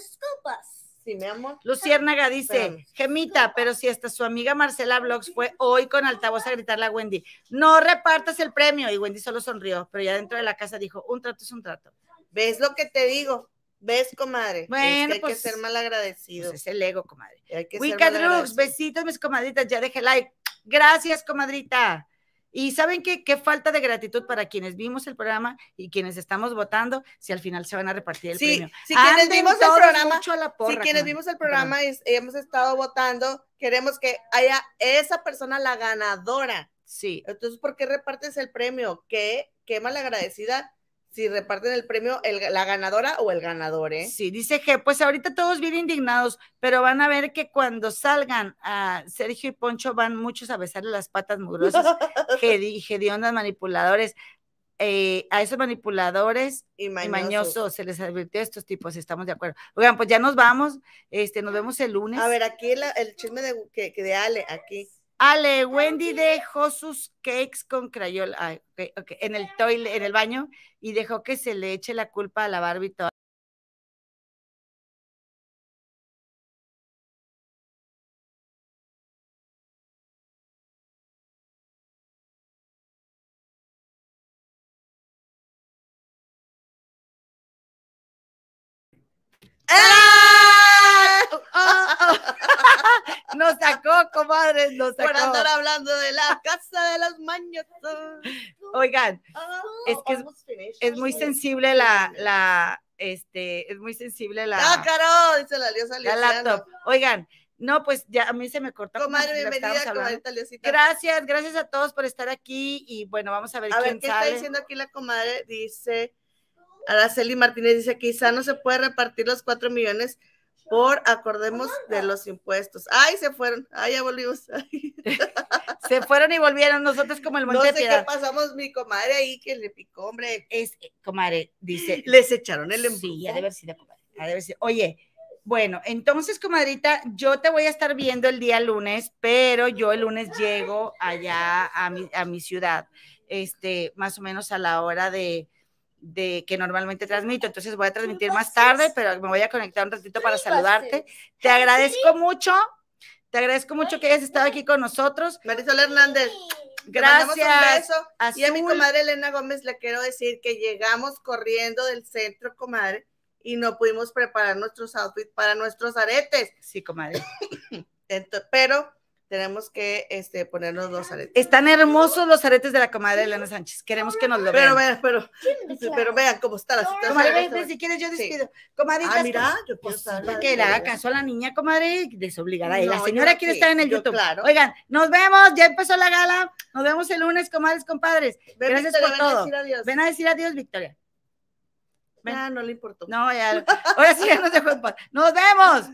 Sí, mi amor. Luciérnaga dice, Gemita, pero si hasta su amiga Marcela Vlogs fue hoy con altavoz a gritarle a Wendy, no repartas el premio. Y Wendy solo sonrió, pero ya dentro de la casa dijo, un trato es un trato. ¿Ves lo que te digo? ¿Ves, comadre? Bueno, hay que pues, ser mal agradecido. Pues es el ego, comadre. Wicca Drugs, besitos, mis comadritas, ya deje like. Gracias, comadrita. Y saben qué, qué falta de gratitud para quienes vimos el programa y quienes estamos votando, si al final se van a repartir el premio. Si quienes vimos el programa, si quienes vimos el programa y hemos estado votando, queremos que haya esa persona la ganadora. Sí. Entonces, ¿por qué repartes el premio? Qué, qué agradecida si reparten el premio la ganadora o el ganador, ¿eh? Sí, dice que pues ahorita todos bien indignados, pero van a ver que cuando salgan a Sergio y Poncho van muchos a besarle las patas mugrosas, gediondas manipuladores. Eh, a esos manipuladores y mañosos. se les advirtió a estos tipos, estamos de acuerdo. Oigan, pues ya nos vamos, este, nos vemos el lunes. A ver, aquí el chisme de, que, de Ale, aquí. Ale, Wendy dejó sus cakes con crayola en el toilet, en el baño y dejó que se le eche la culpa a la Barbie nos sacó, comadre, nos sacó. Por andar hablando de la casa de las mañas. Oigan, ah, es que es, muy sensible la, la, este, es muy sensible la. Ah, caro, dice la Liosa La laptop. Oigan, no, pues ya a mí se me cortó. Comadre, bienvenida, comadre Gracias, gracias a todos por estar aquí y bueno, vamos a ver a quién ver, ¿qué está diciendo aquí la comadre? Dice, Araceli Martínez dice, quizá no se puede repartir los cuatro millones por acordemos de los impuestos. Ay, se fueron. Ay, ya volvimos. se fueron y volvieron nosotros como el monte no sé qué pasamos mi comadre ahí que le picó, hombre. Es, comadre, dice. Les echaron el embrujo. Sí, ha de haber sido, comadre. Ha de haber sido. Oye, bueno, entonces, comadrita, yo te voy a estar viendo el día lunes, pero yo el lunes llego allá a mi, a mi ciudad, este, más o menos a la hora de, de que normalmente transmito, entonces voy a transmitir más tarde, pero me voy a conectar un ratito para saludarte. Te agradezco mucho, te agradezco mucho que hayas estado aquí con nosotros. Marisol Hernández. Gracias. Y a mi comadre Elena Gómez le quiero decir que llegamos corriendo del centro, comadre, y no pudimos preparar nuestros outfits para nuestros aretes. Sí, comadre. pero tenemos que este, ponernos los aretes. Están hermosos los aretes de la comadre Elena Sánchez. Queremos que nos lo vean. Pero vean, pero, pero vean cómo está la situación. Comadre, si quieres yo despido. Comadre, ah, mira, yo quiero pues, estar. que le haga caso a la niña, comadre, desobligada. y la señora quiere estar en el YouTube. Claro. Oigan, nos vemos, ya empezó la gala. Nos vemos el lunes, comadres, compadres. Gracias por todo. Ven a decir adiós, Victoria. Ven. Ah, no le importó. No, ya. Ahora sí ya nos dejó en paz. Nos vemos.